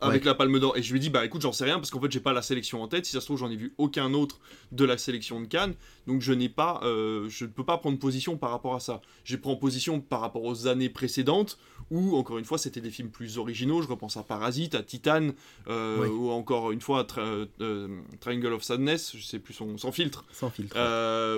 Avec la Palme d'Or. Et je lui ai dit, bah écoute, j'en sais rien parce qu'en fait, j'ai pas la sélection en tête. Si ça se trouve, j'en ai vu aucun autre de la sélection de Cannes. Donc je n'ai pas, euh, je ne peux pas prendre position par rapport à ça. J'ai pris position par rapport aux années précédentes où, encore une fois, c'était des films plus originaux. Je repense à Parasite, à Titan, euh, ou encore une fois à euh, Triangle of Sadness, je sais plus son, sans filtre. Sans filtre.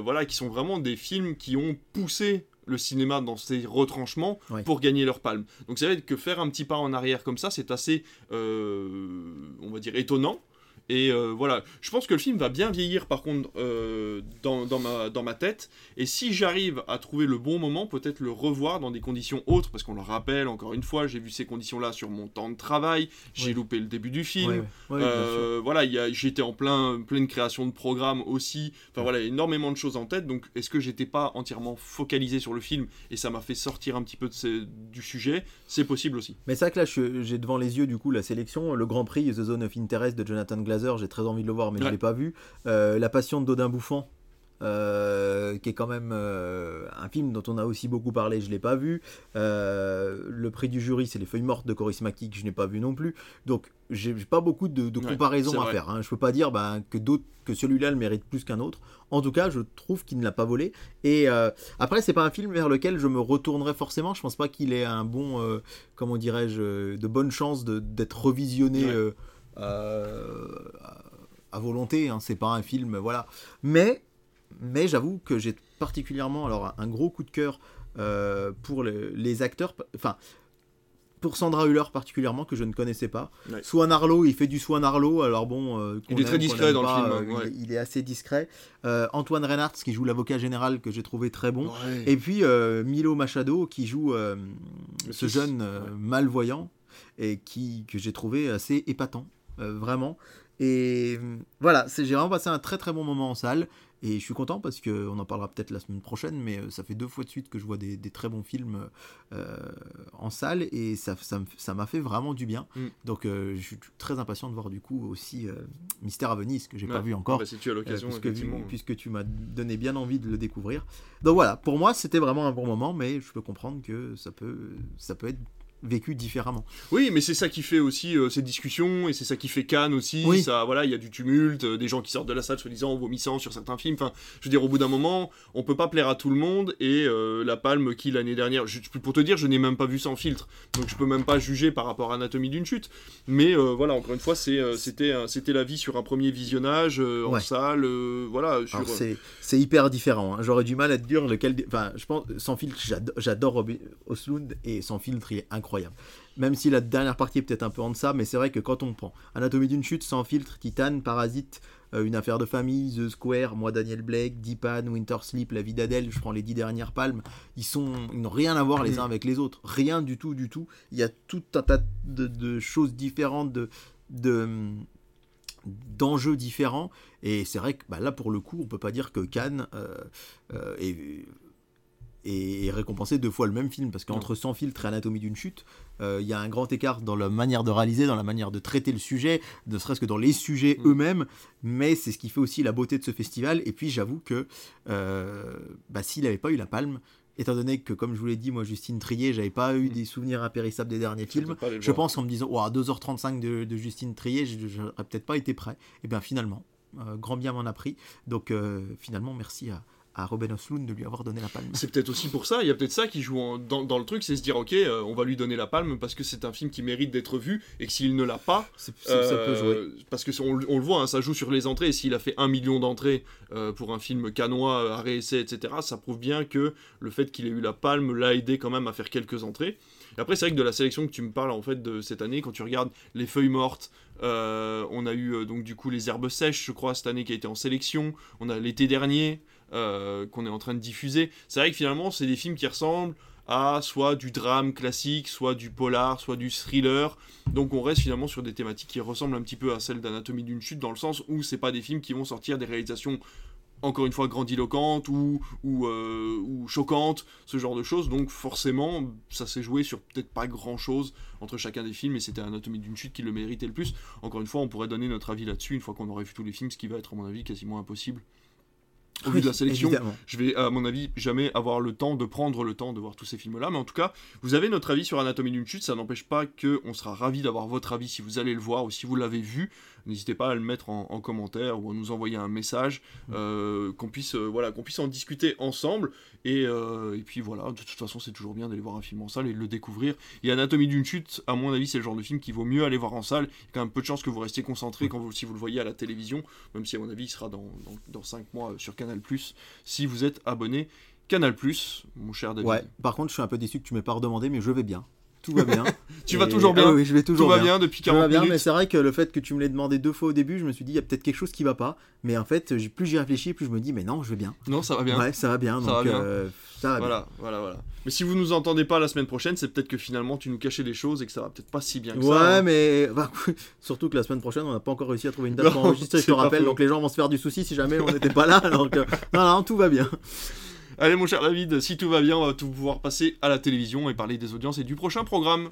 voilà, qui sont vraiment des films qui ont poussé le cinéma dans ses retranchements pour gagner leur palme. Donc c'est vrai que faire un petit pas en arrière comme ça, c'est assez, euh, on va dire, étonnant. Et euh, voilà, je pense que le film va bien vieillir par contre euh, dans, ma, dans ma tête. Et si j'arrive à trouver le bon moment, peut-être le revoir dans des conditions autres, parce qu'on le rappelle, encore une fois, j'ai vu ces conditions-là sur mon temps de travail, j'ai loupé le début du film. Euh, voilà, j'étais en plein, pleine création de programme aussi. Enfin voilà, énormément de choses en tête. Donc est-ce que j'étais pas entièrement focalisé sur le film et ça m'a fait sortir un petit peu de du sujet? C'est possible aussi. Mais c'est vrai que là, j'ai devant les yeux du coup la sélection, le Grand Prix The Zone of Interest de Jonathan Glazer j'ai très envie de le voir, mais je ne l'ai pas vu. Euh, la Passion de Dodin Bouffant, euh, qui est quand même euh, un film dont on a aussi beaucoup parlé, je l'ai pas vu. le prix du jury, c'est Les Feuilles Mortes de Coris Maki, que je n'ai pas vu non plus. Donc, j'ai pas beaucoup de, comparaisons à faire. Hein. Je peux pas dire ben, que, que celui-là le mérite plus qu'un autre. En tout cas, je trouve qu'il ne l'a pas volé. Et après, c'est pas un film vers lequel je me retournerai forcément. Je pense pas qu'il ait un bon, comment dirais-je, de bonnes chances d'être revisionné. À volonté, hein, c'est pas un film, voilà. Mais, mais j'avoue que j'ai particulièrement alors un gros coup de cœur euh, pour les, acteurs. Enfin, pour Sandra Hüller particulièrement que je ne connaissais pas. Ouais. Swan Arlo, il fait du Swan Arlo, alors bon, euh, Il est très aime, discret dans le film, euh, il, il est assez discret. Euh, Antoine Reinhardt qui joue l'avocat général que j'ai trouvé très bon. Ouais. Et puis euh, Milo Machado qui joue euh, ce fils, jeune euh, malvoyant et qui que j'ai trouvé assez épatant, euh, vraiment. Et euh, voilà, c'est- j'ai vraiment passé un très très bon moment en salle. Et je suis content parce qu'on en parlera peut-être la semaine prochaine, mais euh, ça fait deux fois de suite que je vois des, des très bons films euh, en salle et ça ça m'a fait vraiment du bien. Mm. Donc euh, je suis très impatient de voir du coup aussi euh, Mystère à Venise que j'ai pas vu encore. Bah, si tu as Euh, l'occasion, puisque, puisque tu m'as donné bien envie de le découvrir. Donc voilà, pour moi c'était vraiment un bon moment, mais je peux comprendre que ça peut, ça peut être vécu différemment. Oui, mais c'est ça qui fait aussi euh, ces discussions et c'est ça qui fait Cannes aussi. Oui. Ça, voilà, il y a du tumulte, euh, des gens qui sortent de la salle soi-disant en vomissant sur certains films. Enfin, je veux dire, au bout d'un moment, on peut pas plaire à tout le monde et euh, la Palme qui l'année dernière, je- pour te dire, je n'ai même pas vu sans filtre, donc je peux même pas juger par rapport à Anatomie d'une chute. Mais voilà, encore une fois, c'était, la vie sur un premier visionnage en Ouais. salle, voilà. Sur, c'est, hyper différent. hein. J'aurais du mal à te dire lequel. Enfin, je pense sans filtre, j'ado- j'adore Oslund et sans filtre, il est incroyable. Même si la dernière partie est peut-être un peu en deçà, mais c'est vrai que quand on prend Anatomie d'une chute, sans filtre, Titan, Parasite, euh, Une affaire de famille, The Square, Moi Daniel Blake, Deepan, Winter Sleep, La vie d'Adèle, je prends les dix dernières palmes, ils sont, n'ont rien à voir les uns avec les autres, rien du tout, du tout. Il y a tout un tas de, choses différentes, de, de d'enjeux différents. Et c'est vrai que bah, là pour le coup on peut pas dire que Cannes euh, euh, est, est récompensé deux fois le même film parce qu'entre Sans filtre et Anatomie d'une chute euh, il y a un grand écart dans la manière de réaliser dans la manière de traiter le sujet ne serait-ce que dans les sujets Mm. eux-mêmes mais c'est ce qui fait aussi la beauté de ce festival et puis j'avoue que euh, bah, s'il n'avait pas eu la palme étant donné que comme je vous l'ai dit moi Justine Trier j'avais pas eu Mm. des souvenirs impérissables des derniers films je pense en me disant, Ouah, 2h35 de, de Justine Trier, je j'aurais peut-être pas été prêt. Et bien finalement, euh, grand bien m'en a pris. Donc euh, finalement, merci à, à Robin Oslund de lui avoir donné la palme. C'est peut-être aussi pour ça, il y a peut-être ça qui joue en- dans, dans le truc, c'est se dire ok, euh, on va lui donner la palme parce que c'est un film qui mérite d'être vu et que s'il ne l'a pas, ça peut jouer. euh, parce que on, le- on le voit, hein, ça joue sur les entrées. S'il a fait un million d'entrées euh, pour un film canois, arrêt essai, etc., ça prouve bien que le fait qu'il ait eu la palme l'a aidé quand même à faire quelques entrées. Après, c'est vrai que de la sélection que tu me parles en fait de cette année, quand tu regardes les feuilles mortes, euh, on a eu euh, donc du coup les herbes sèches, je crois, cette année qui a été en sélection. On a l'été dernier euh, qu'on est en train de diffuser. C'est vrai que finalement, c'est des films qui ressemblent à soit du drame classique, soit du polar, soit du thriller. Donc on reste finalement sur des thématiques qui ressemblent un petit peu à celles d'Anatomie d'une chute, dans le sens où c'est pas des films qui vont sortir des réalisations encore une fois grandiloquentes ou, ou, euh, ou choquantes, ce genre de choses. Donc forcément, ça s'est joué sur peut-être pas grand-chose entre chacun des films, et c'était Anatomie d'une chute qui le méritait le plus. Encore une fois, on pourrait donner notre avis là-dessus une fois qu'on aurait vu tous les films, ce qui va être à mon avis quasiment impossible. Au vu de la sélection, évidemment. je vais, à mon avis, jamais avoir le temps de prendre le temps de voir tous ces films-là. Mais en tout cas, vous avez notre avis sur Anatomie d'une chute. Ça n'empêche pas que on sera ravi d'avoir votre avis si vous allez le voir ou si vous l'avez vu. N'hésitez pas à le mettre en, en commentaire ou à nous envoyer un message, euh, qu'on puisse, euh, voilà, qu'on puisse en discuter ensemble. Et, euh, et puis voilà, de toute façon, c'est toujours bien d'aller voir un film en salle et de le découvrir. Et Anatomie d'une chute, à mon avis, c'est le genre de film qu'il vaut mieux aller voir en salle. Il y a quand même peu de chances que vous restiez concentré quand vous, si vous le voyez à la télévision, même si à mon avis, il sera dans, dans, 5 mois sur Canal+, si vous êtes abonné Canal+, mon cher David. Ouais. Par contre, je suis un peu déçu que tu m'aies pas redemandé, mais je vais bien. Tout va bien. Tu vas toujours bien Ah oui, je vais Tout toujours va bien. bien depuis Tout va 40 bien, minutes mais c'est vrai que le fait que tu me l'aies demandé deux fois au début, je me suis dit, il y a peut-être quelque chose qui va pas. Mais en fait, plus j'y réfléchis, plus je me dis, mais non, je vais bien. Non, ça va bien. Ouais, ça va bien. Ça donc, va bien. euh, ça va bien. Voilà, voilà, voilà. Mais si vous nous entendez pas la semaine prochaine, c'est peut-être que finalement tu nous cachais des choses et que ça va peut-être pas si bien que Ouais, ça. hein. mais bah, surtout que la semaine prochaine, on n'a pas encore réussi à trouver une date pour enregistrer, je te rappelle. faux. Donc les gens vont se faire du souci si jamais on n'était pas là. Donc euh, non, non, tout va bien. Allez, mon cher David, si tout va bien, on va tout pouvoir passer à la télévision et parler des audiences et du prochain programme.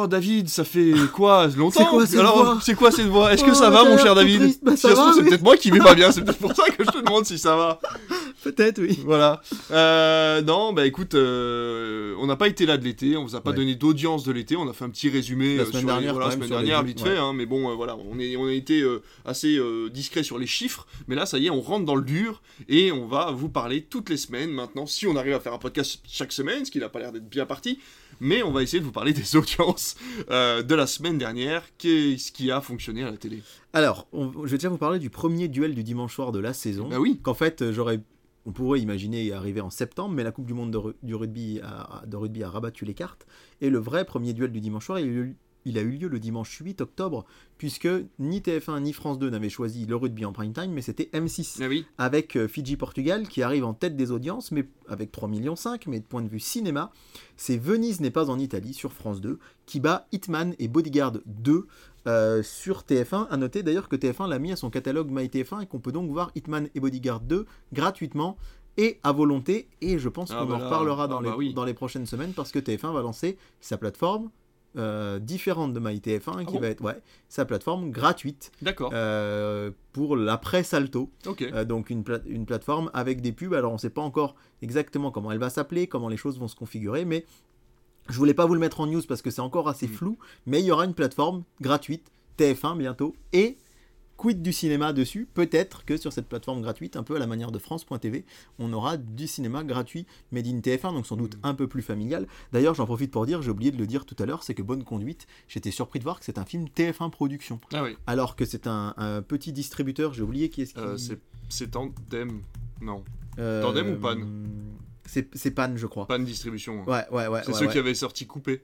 Alors, Oh David, ça fait quoi longtemps C'est quoi cette Alors, voix c'est quoi cette voix Est-ce que Oh, ça va, t'as mon cher David. Bah, Si ça va, c'est oui. peut-être moi qui vais pas bien. C'est peut-être pour ça que je te demande si ça va. Peut-être, oui. Voilà. Euh, non, bah écoute, euh, on n'a pas été là de l'été, on vous a pas Ouais. donné d'audience de l'été, on a fait un petit résumé La semaine sur les- dernière, voilà, semaine vite ouais. fait, hein, mais bon, euh, voilà, on, est, on a été assez discret sur les chiffres, mais là, ça y est, on rentre dans le dur et on va vous parler toutes les semaines maintenant, si on arrive à faire un podcast chaque semaine, ce qui n'a pas l'air d'être bien parti, mais on va essayer de vous parler des audiences euh, de la semaine dernière, qu'est-ce qui a fonctionné à la télé? Alors, on- je vais déjà vous parler du premier duel du dimanche soir de la saison. Bah oui, Qu'en fait, euh, j'aurais. On pourrait imaginer arriver en septembre, mais la Coupe du Monde de, du rugby a, de rugby a rabattu les cartes. Et le vrai premier duel du dimanche soir, il a eu, il a eu lieu le dimanche 8 octobre, puisque ni TF1 ni France 2 n'avaient choisi le rugby en prime time, mais c'était M6 ah oui, avec euh, Fidji-Portugal qui arrive en tête des audiences, mais avec 3,5 millions, mais de point de vue cinéma, c'est Venise n'est pas en Italie sur France 2 qui bat Hitman et Bodyguard 2 euh, sur TF1. À noter d'ailleurs que TF1 l'a mis à son catalogue MyTF1 et qu'on peut donc voir Hitman et Bodyguard 2 gratuitement et à volonté. Et je pense Ah qu'on bah en reparlera dans, ah les, bah oui. dans les prochaines semaines parce que TF1 va lancer sa plateforme. Euh, différente de MyTF1 qui bon va être ouais, sa plateforme gratuite euh, pour l'après Salto ok. euh, donc une, pla- une plateforme avec des pubs. Alors on ne sait pas encore exactement comment elle va s'appeler, comment les choses vont se configurer, mais je voulais pas vous le mettre en news parce que c'est encore assez Mm. flou. Mais il y aura une plateforme gratuite, TF1 bientôt, et quid du cinéma dessus? Peut-être que sur cette plateforme gratuite, un peu à la manière de France.tv, on aura du cinéma gratuit made in TF1, donc sans doute Mm. un peu plus familial. D'ailleurs, j'en profite pour dire, j'ai oublié de le dire tout à l'heure, c'est que Bonne Conduite, j'étais surpris de voir que c'est un film TF1 production, Ah oui, alors que c'est un, un petit distributeur. J'ai oublié qui est-ce qui. euh, c'est- Tandem, non, Euh, Tandem ou Pan C'est Pan, je crois. de distribution. hein. Ouais, ouais, ouais. C'est ouais, ceux ouais. qui avaient sorti coupé.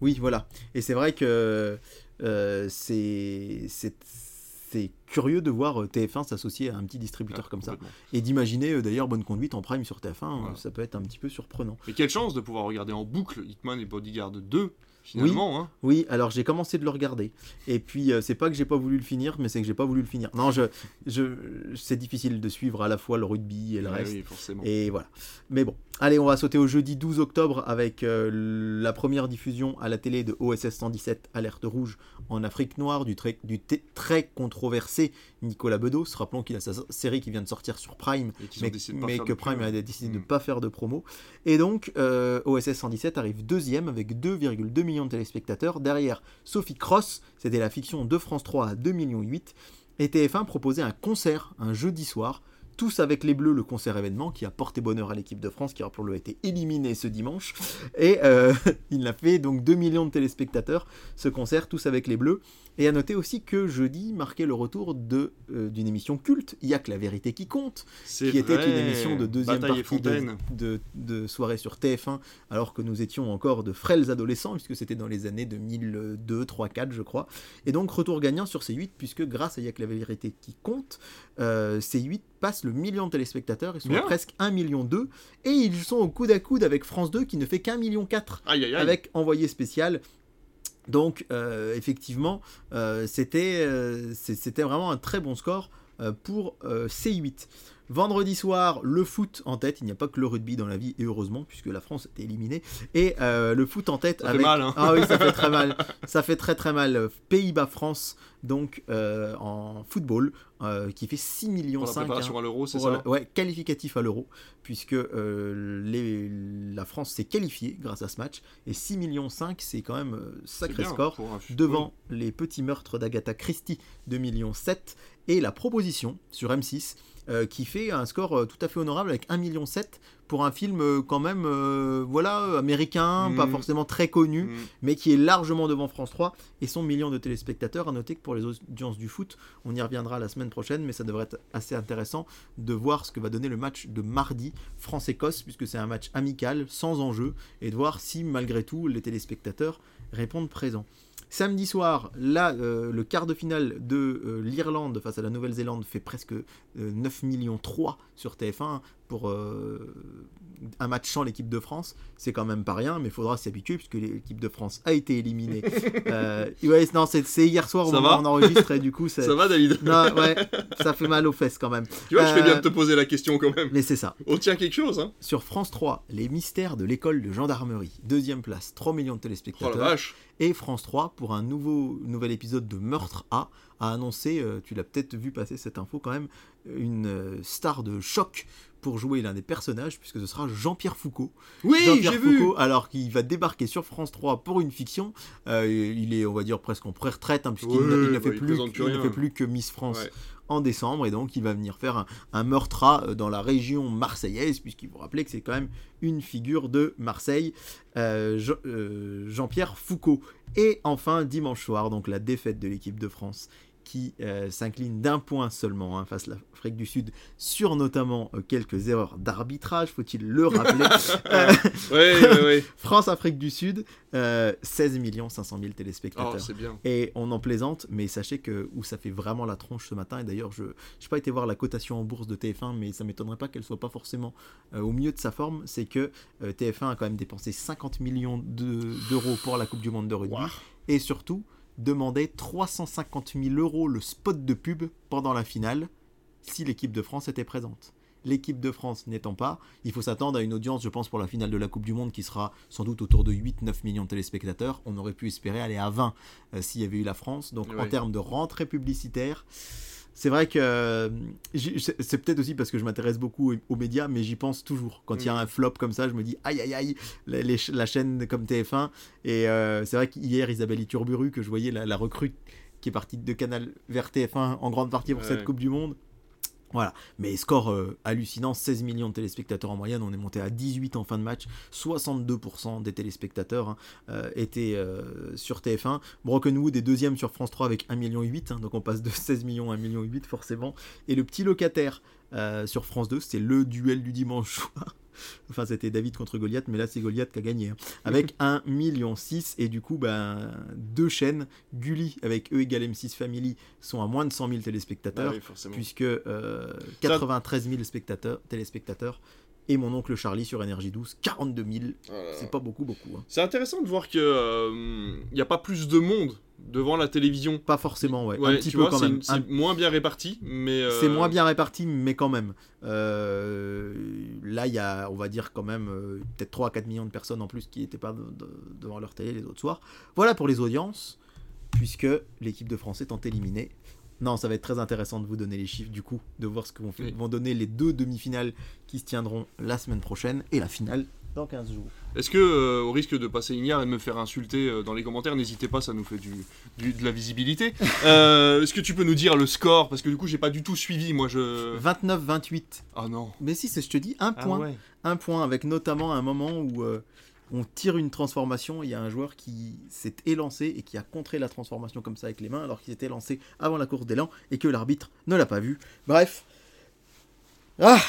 Oui, voilà. Et c'est vrai que euh, c'est c'est curieux de voir euh, TF1 s'associer à un petit distributeur Ah, comme ça. Et d'imaginer euh, d'ailleurs Bonne Conduite en prime sur TF1, euh, Voilà. ça peut être un petit peu surprenant. Mais quelle chance de pouvoir regarder en boucle Hitman et Bodyguard 2, finalement. Hein. Oui, alors j'ai commencé de le regarder. Et puis euh, c'est pas que j'ai pas voulu le finir, mais c'est que j'ai pas voulu le finir. Non, je, je, c'est difficile de suivre à la fois le rugby et le Ouais, reste. oui, forcément. Et voilà. Mais bon, allez, on va sauter au jeudi 12 octobre avec euh, la première diffusion à la télé de OSS 117, Alerte Rouge, en Afrique noire, du très, du très controversé Nicolas Bedos. Rappelons qu'il a sa série qui vient de sortir sur Prime, mais, que Prime a décidé de ne Mm. pas faire de promo. Et donc, euh, OSS 117 arrive deuxième avec 2,2 millions de téléspectateurs. Derrière, Sophie Cross, c'était la fiction de France 3 à 2,8 millions. Et TF1 proposait un concert un jeudi soir. Tous avec les Bleus, le concert événement qui a porté bonheur à l'équipe de France, qui rappelons-le a été éliminé ce dimanche. Et euh, il a fait donc 2 millions de téléspectateurs, ce concert, tous avec les Bleus. Et à noter aussi que jeudi marquait le retour de, euh, d'une émission culte, Il y a que la vérité qui compte, qui était une émission de deuxième Bataille partie de, Fontaine. de, de soirée sur TF1, alors que nous étions encore de frêles adolescents, puisque c'était dans les années 2002, 3, 4, je crois. Et donc, retour gagnant sur C8, puisque grâce à Il y a que la vérité qui compte, euh, C8 passe le million de téléspectateurs, ils sont Bien. à presque 1 million 2, et ils sont au coude à coude avec France 2, qui ne fait qu'un million 4 Aïe, aïe, aïe. avec envoyé spécial. Donc, euh, effectivement, euh, c'était euh, c'était vraiment un très bon score pour euh, C8. Vendredi soir, le foot en tête. Il n'y a pas que le rugby dans la vie, et heureusement, puisque la France était éliminée. Et euh, le foot en tête Ça fait mal, hein. Ah oui, ça fait très mal. Ça fait très très mal. Pays-Bas-France, donc euh, en football, euh, qui fait 6 millions Pour la 5, préparation à l'euro, c'est ça ouais, qualificatif à l'euro, puisque les- la France s'est qualifiée grâce à ce match. Et 6 millions 5, c'est quand même sacré score. un. Devant les petits meurtres d'Agatha Christie, 2 millions 7. Et la proposition sur M6, euh, qui fait un score euh, tout à fait honorable avec 1 million 7 pour un film euh, quand même, euh, voilà, euh, américain, Mhm. pas forcément très connu Mm. mais qui est largement devant France 3 et son million de téléspectateurs. À noter que pour les audiences du foot, on y reviendra la semaine prochaine, mais ça devrait être assez intéressant de voir ce que va donner le match de mardi France-Écosse, puisque c'est un match amical, sans enjeu, et de voir si malgré tout les téléspectateurs répondent présents. Samedi soir, là, euh, le quart de finale de euh, l'Irlande face à la Nouvelle-Zélande fait presque euh, 9 millions 3 sur TF1. Pour euh, un match sans l'équipe de France, c'est quand même pas rien, mais il faudra s'y habituer puisque l'équipe de France a été éliminée. euh, ouais, non, c'est hier soir au Ça moment va où on enregistre et du coup, Ça va, David non, ouais, ça fait mal aux fesses quand même. Tu vois, je fais bien Euh, de te poser la question quand même. Mais c'est ça. On tient quelque chose, hein Sur France 3, les mystères de l'école de gendarmerie. Deuxième place, 3 millions de Oh la téléspectateurs. vache Et France 3, pour un nouveau, nouvel épisode de Meurtre A, a annoncé, euh, tu l'as peut-être vu passer cette info quand même, une euh, star de choc pour jouer l'un des personnages, puisque ce sera Jean-Pierre Foucault. Oui, Jean-Pierre j'ai vu Foucault, alors qu'il va débarquer sur France 3 pour une fiction, euh, il est, on va dire, presque en pré-retraite, hein, puisqu'il Ouais, ne, bah, fait plus, présente plus il ne rien. fait plus que Miss France Ouais. en décembre, et donc il va venir faire un, un meurtre euh, dans la région marseillaise, puisqu'il vous rappelez que c'est quand même une figure de Marseille, euh, euh, Jean-Pierre Foucault. Et enfin, dimanche soir, donc la défaite de l'équipe de France qui euh, s'incline d'un point seulement hein, face à l'Afrique du Sud sur notamment euh, quelques erreurs d'arbitrage, faut-il le rappeler. Euh, Ouais, ouais, ouais. France-Afrique du Sud, euh, 16 500 000 Oh, téléspectateurs. c'est bien. Et on en plaisante, mais sachez que où ça fait vraiment la tronche ce matin, et d'ailleurs je n'ai pas été voir la cotation en bourse de TF1, mais ça m'étonnerait pas qu'elle soit pas forcément euh, au mieux de sa forme, c'est que euh, TF1 a quand même dépensé 50 millions de- d'euros pour la Coupe du Monde de rugby, et surtout demandait 350 000 euros le spot de pub pendant la finale, si l'équipe de France était présente. L'équipe de France n'étant pas, il faut s'attendre à une audience, je pense, pour la finale de la Coupe du Monde qui sera sans doute autour de 8-9 millions de téléspectateurs. On aurait pu espérer aller à 20 euh, s'il y avait eu la France. Donc en termes de rentrée publicitaire, c'est vrai que euh, c'est peut-être aussi parce que je m'intéresse beaucoup aux, médias, mais j'y pense toujours. Quand il y a Mm. un flop comme ça, je me dis aïe aïe aïe, la, les ch- la chaîne comme TF1. Et euh, c'est vrai qu'hier, Isabelle Iturburu, que je voyais la, la recrue qui est partie de Canal vers TF1 en grande partie pour Ouais. cette Coupe du Monde. Voilà, mais score euh, hallucinant, 16 millions de téléspectateurs en moyenne, on est monté à 18 en fin de match, 62% des téléspectateurs hein, euh, étaient euh, sur TF1. Brokenwood est deuxième sur France 3 avec 1,8 million, hein, donc on passe de 16 millions à 1,8 million forcément. Et le petit locataire sur France 2, c'est le duel du dimanche. Enfin, c'était David contre Goliath, mais là, c'est Goliath qui a gagné. hein. Avec 1,6 million. Et du coup, ben, deux chaînes, Gulli avec E égale M6 Family, sont à moins de 100 000 téléspectateurs Ah oui, forcément. puisque euh, 93 000 spectateurs, téléspectateurs et mon oncle Charlie sur Énergie 12, 42 000. Voilà. C'est pas beaucoup, beaucoup. hein. C'est intéressant de voir que euh, il n'y a pas plus de monde devant la télévision. Pas forcément, ouais. Ouais, un petit peu vois, quand même. c'est Un- moins bien réparti, mais euh, C'est moins bien réparti, mais quand même. Euh, là, il y a, on va dire, quand même, euh, peut-être 3 à 4 millions de personnes en plus qui n'étaient pas de- de- devant leur télé les autres soirs. Voilà pour les audiences, puisque l'équipe de France étant éliminée. Non, ça va être très intéressant de vous donner les chiffres, du coup, de voir ce que vont, fait- Oui. vont donner les deux demi-finales qui se tiendront la semaine prochaine et la finale dans 15 jours. Est-ce que, euh, au risque de passer ignare et de me faire insulter euh, dans les commentaires, n'hésitez pas, ça nous fait du, du- de la visibilité. Euh, Est-ce que tu peux nous dire le score? Parce que du coup, j'ai pas du tout suivi, moi je. 29-28. Ah non. Mais si, c'est je te dis, un Ah point. ouais. un point avec notamment un moment où on tire une transformation, il y a un joueur qui s'est élancé et qui a contré la transformation comme ça avec les mains alors qu'il s'était lancé avant la course d'élan et que l'arbitre ne l'a pas vu. Bref. Ah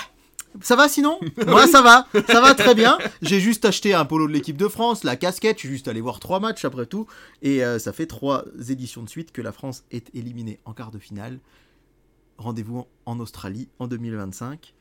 ça va sinon? Moi ça va, ça va très bien. J'ai juste acheté un polo de l'équipe de France, la casquette, je suis juste allé voir trois matchs après tout. Et euh, ça fait trois éditions de suite que la France est éliminée en quart de finale. Rendez-vous en- en Australie en 2025.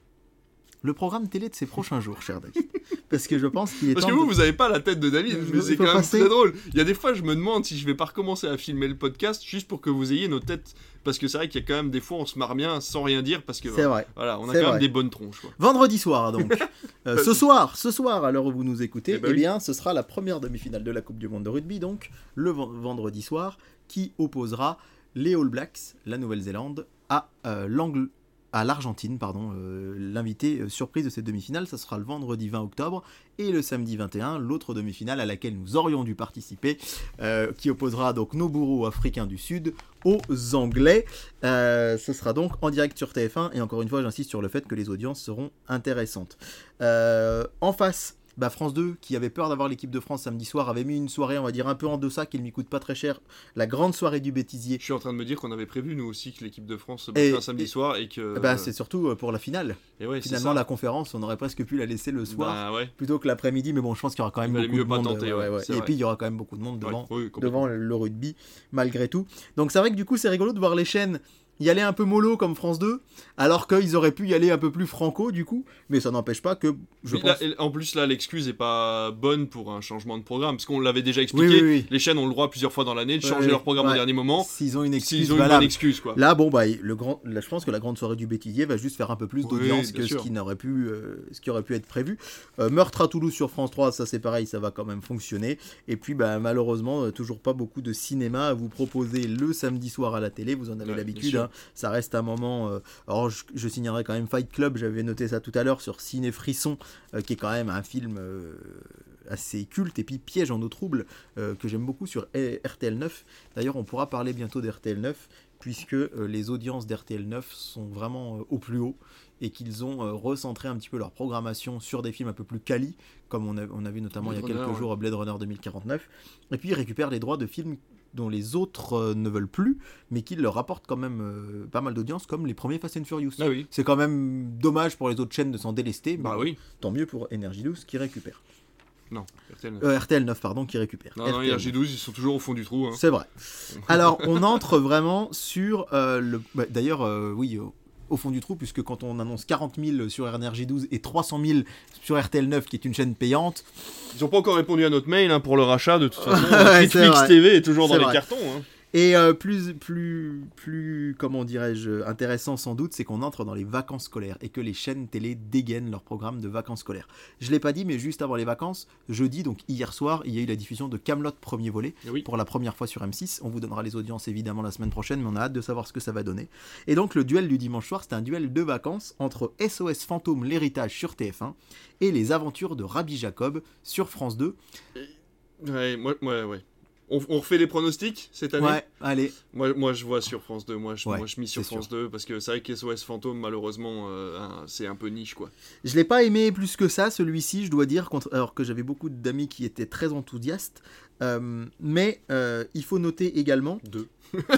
Le programme télé de ces prochains jours, cher David. Parce que je pense qu'il est Parce temps que vous, de- vous avez pas la tête de David, Il mais faut c'est quand même passer. très drôle. Il y a des fois, je me demande si je vais pas recommencer à filmer le podcast juste pour que vous ayez nos têtes. Parce que c'est vrai qu'il y a quand même des fois, on se marre bien sans rien dire parce que C'est vrai. voilà, on a C'est quand vrai. même des bonnes tronches. Quoi. Vendredi soir, donc. Euh, ce soir, ce soir, à l'heure où vous nous écoutez, Eh eh, ben oui. bien, ce sera la première demi-finale de la Coupe du Monde de rugby, donc, le ven- vendredi soir, qui opposera les All Blacks, la Nouvelle-Zélande, à euh, l'Angle- à l'Argentine, pardon, euh, l'invité euh, surprise de cette demi-finale, ça sera le vendredi 20 octobre, et le samedi 21, l'autre demi-finale à laquelle nous aurions dû participer, euh, qui opposera donc nos bourreaux africains du Sud aux Anglais. Ce sera donc en direct sur TF1 et encore une fois j'insiste sur le fait que les audiences seront intéressantes. En face, bah, France 2 qui avait peur d'avoir l'équipe de France samedi soir avait mis une soirée on va dire un peu en deçà qui ne lui coûte pas très cher, la grande soirée du bêtisier. Je suis en train de me dire qu'on avait prévu nous aussi que l'équipe de France se un samedi et- soir et que. Bah, c'est surtout euh, pour la finale. et ouais, Finalement la conférence on aurait presque pu la laisser le soir Bah ouais. plutôt que l'après-midi mais bon je pense qu'il y aura quand même beaucoup mieux de pas monde. tenter, ouais, Et puis il y aura quand même beaucoup de monde oui, devant le rugby malgré tout. Donc c'est vrai que du coup c'est rigolo de voir les chaînes y aller un peu mollo comme France 2, alors qu'ils auraient pu y aller un peu plus franco du coup, mais ça n'empêche pas que je pense... là, en plus, là, l'excuse est pas bonne pour un changement de programme, parce qu'on l'avait déjà expliqué. oui, oui. Les chaînes ont le droit plusieurs fois dans l'année de changer leur programme au dernier moment, S'ils ont une excuse s'ils ont une bonne excuse, quoi. Là, bon, bah, le grand, là, je pense que la grande soirée du bêtisier va juste faire un peu plus d'audience que ce qui, n'aurait pu, euh, ce qui aurait pu être prévu. Euh, Meurtre à Toulouse sur France 3, ça c'est pareil, ça va quand même fonctionner. Et puis, bah, malheureusement, euh, toujours pas beaucoup de cinéma à vous proposer le samedi soir à la télé, vous en avez Ouais, l'habitude. Hein. Ça reste un moment. euh, alors, je, je signerai quand même Fight Club, j'avais noté ça tout à l'heure sur Ciné Frisson, euh, qui est quand même un film. euh, assez culte et puis piège en eau trouble euh, que j'aime beaucoup sur RTL 9 d'ailleurs on pourra parler bientôt d'RTL 9 puisque les audiences d'RTL 9 sont vraiment au plus haut et qu'ils ont recentré un petit peu leur programmation sur des films un peu plus quali, comme on a, on a vu notamment Blade il y a quelques Runner, ouais. jours Blade Runner 2049, et puis ils récupèrent les droits de films dont les autres euh, ne veulent plus, mais qui leur apportent quand même euh, pas mal d'audience, comme les premiers Fast and Furious. Ah oui. C'est quand même dommage pour les autres chaînes de s'en délester, mais Bah oui. tant mieux pour Energy 12 qui récupère. Non, RTL. Euh, RTL 9, pardon, qui récupère. Non, non, RTL. RG12, ils sont toujours au fond du trou. Hein. C'est vrai. Alors, on entre vraiment sur euh, le. bah, D'ailleurs, oui, au, fond du trou, puisque quand on annonce 40 000 sur NRJ 12 et 300 000 sur RTL 9, qui est une chaîne payante, Ils n'ont pas encore répondu à notre mail hein, pour le rachat, de toute façon. Netflix. TV est toujours dans les cartons. Hein. Et euh, plus, plus, plus, comment dirais-je, intéressant sans doute, c'est qu'on entre dans les vacances scolaires et que les chaînes télé dégainent leur programme de vacances scolaires. Je l'ai pas dit, mais juste avant les vacances, jeudi, donc hier soir, il y a eu la diffusion de Camelot premier volet oui. pour la première fois sur M6. On vous donnera les audiences évidemment la semaine prochaine, mais on a hâte de savoir ce que ça va donner. Et donc le duel du dimanche soir, c'est un duel de vacances entre SOS Fantôme l'héritage sur TF1 et les aventures de Rabbi Jacob sur France 2. Ouais, moi, ouais, ouais. On, on refait les pronostics cette année? Ouais, allez, moi, moi, je vois sur France 2. Moi, je, Ouais, moi, je mise sur France 2 parce que c'est vrai que SOS Fantôme, malheureusement, euh, c'est un peu niche, quoi. Je l'ai pas aimé plus que ça, celui-ci, je dois dire, alors que j'avais beaucoup d'amis qui étaient très enthousiastes. Euh, mais euh, il faut noter également. Deux.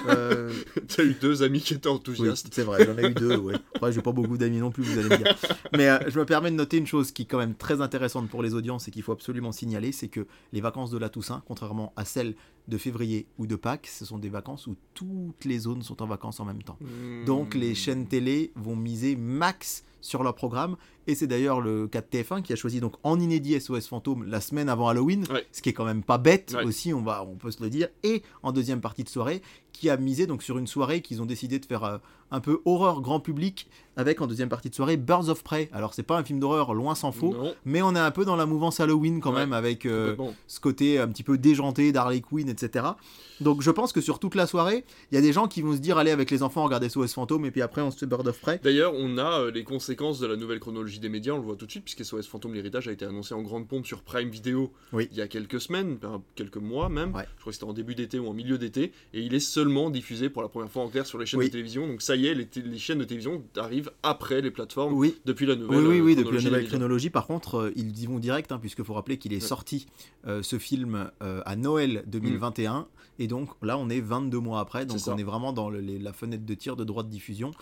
Euh, T'as eu deux amis qui étaient oui, enthousiastes. c'est vrai, j'en ai eu deux, ouais. Après, j'ai pas beaucoup d'amis non plus, vous allez me dire. Mais euh, je me permets de noter une chose qui est quand même très intéressante pour les audiences et qu'il faut absolument signaler c'est que les vacances de la Toussaint, contrairement à celles de février ou de Pâques, ce sont des vacances où toutes les zones sont en vacances en même temps. Donc Hmm. les chaînes télé vont miser max sur leur programme et c'est d'ailleurs le cas de TF1 qui a choisi donc en inédit SOS Fantôme la semaine avant Halloween, Ouais. ce qui est quand même pas bête Ouais. aussi, on va on peut se le dire et en deuxième partie de soirée qui a misé donc sur une soirée qu'ils ont décidé de faire euh, un peu horreur grand public avec en deuxième partie de soirée Birds of Prey. Alors c'est pas un film d'horreur loin s'en faut, Non, mais on est un peu dans la mouvance Halloween quand Ouais, même avec euh, ce côté un petit peu déjanté d'Harley Quinn, etc. Donc je pense que sur toute la soirée, il y a des gens qui vont se dire allez avec les enfants regarder SOS Fantôme et puis après on se fait Bird of Prey. D'ailleurs, on a euh, les conséquences de la nouvelle chronologie des médias, on le voit tout de suite, puisque SOS Fantôme l'héritage a été annoncé en grande pompe sur Prime Video Oui. il y a quelques semaines, quelques mois même. Ouais. Je crois que c'était en début d'été ou en milieu d'été, et il est seulement diffusé pour la première fois en clair sur les chaînes Oui. de télévision. Donc ça y est, les, chaînes de télévision arrivent après les plateformes Oui. depuis la nouvelle. Oui, oui, euh, oui, depuis la chronologie nouvelle. Par contre, euh, ils y vont direct, hein, puisqu'il faut rappeler qu'il est Ouais. sorti euh, ce film euh, à Noël 2021. Et donc là, on est 22 mois après. Donc on est vraiment dans le- les- la fenêtre de tir de droit de diffusion.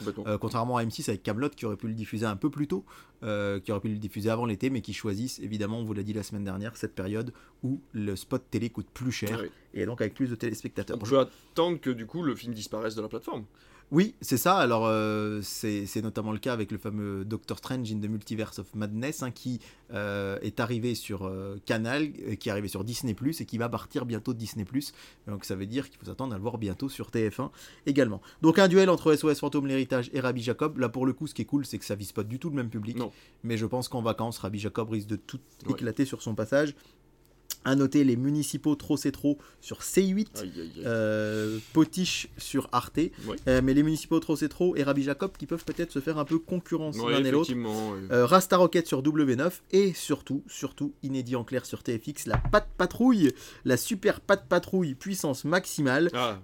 Contrairement à M6 avec Camelot qui aurait pu le diffuser un peu plus tôt, qui aurait pu le diffuser avant l'été, mais qui choisissent évidemment, on vous l'a dit la semaine dernière, cette période où le spot télé coûte plus cher Ouais. et donc avec plus de téléspectateurs. On peut attendre que du coup le film disparaisse de la plateforme. Oui, c'est ça. Alors, euh, c'est notamment le cas avec le fameux Doctor Strange in the Multiverse of Madness, hein, qui euh, est arrivé sur euh, Canal, qui est arrivé sur Disney ⁇ et qui va partir bientôt de Disney ⁇ Donc, ça veut dire qu'il faut s'attendre à le voir bientôt sur TF1 également. Donc, un duel entre SOS Fantôme l'héritage et Rabbi Jacob. Là, pour le coup, ce qui est cool, c'est que ça vise pas du tout le même public. Non. Mais je pense qu'en vacances, Rabbi Jacob risque de tout Ouais. éclater sur son passage. À noter les municipaux Trop c'est trop sur C8. Aïe, aïe, aïe. Euh, Potiche sur Arte, Ouais. Euh, mais les municipaux trop c'est trop et Rabbi Jacob qui peuvent peut-être se faire un peu concurrence Ouais, l'un et l'autre. ouais. Euh, Rasta Rocket sur W9 et surtout, surtout inédit en clair sur TFX, la patte patrouille, la super patte patrouille puissance maximale. Ah,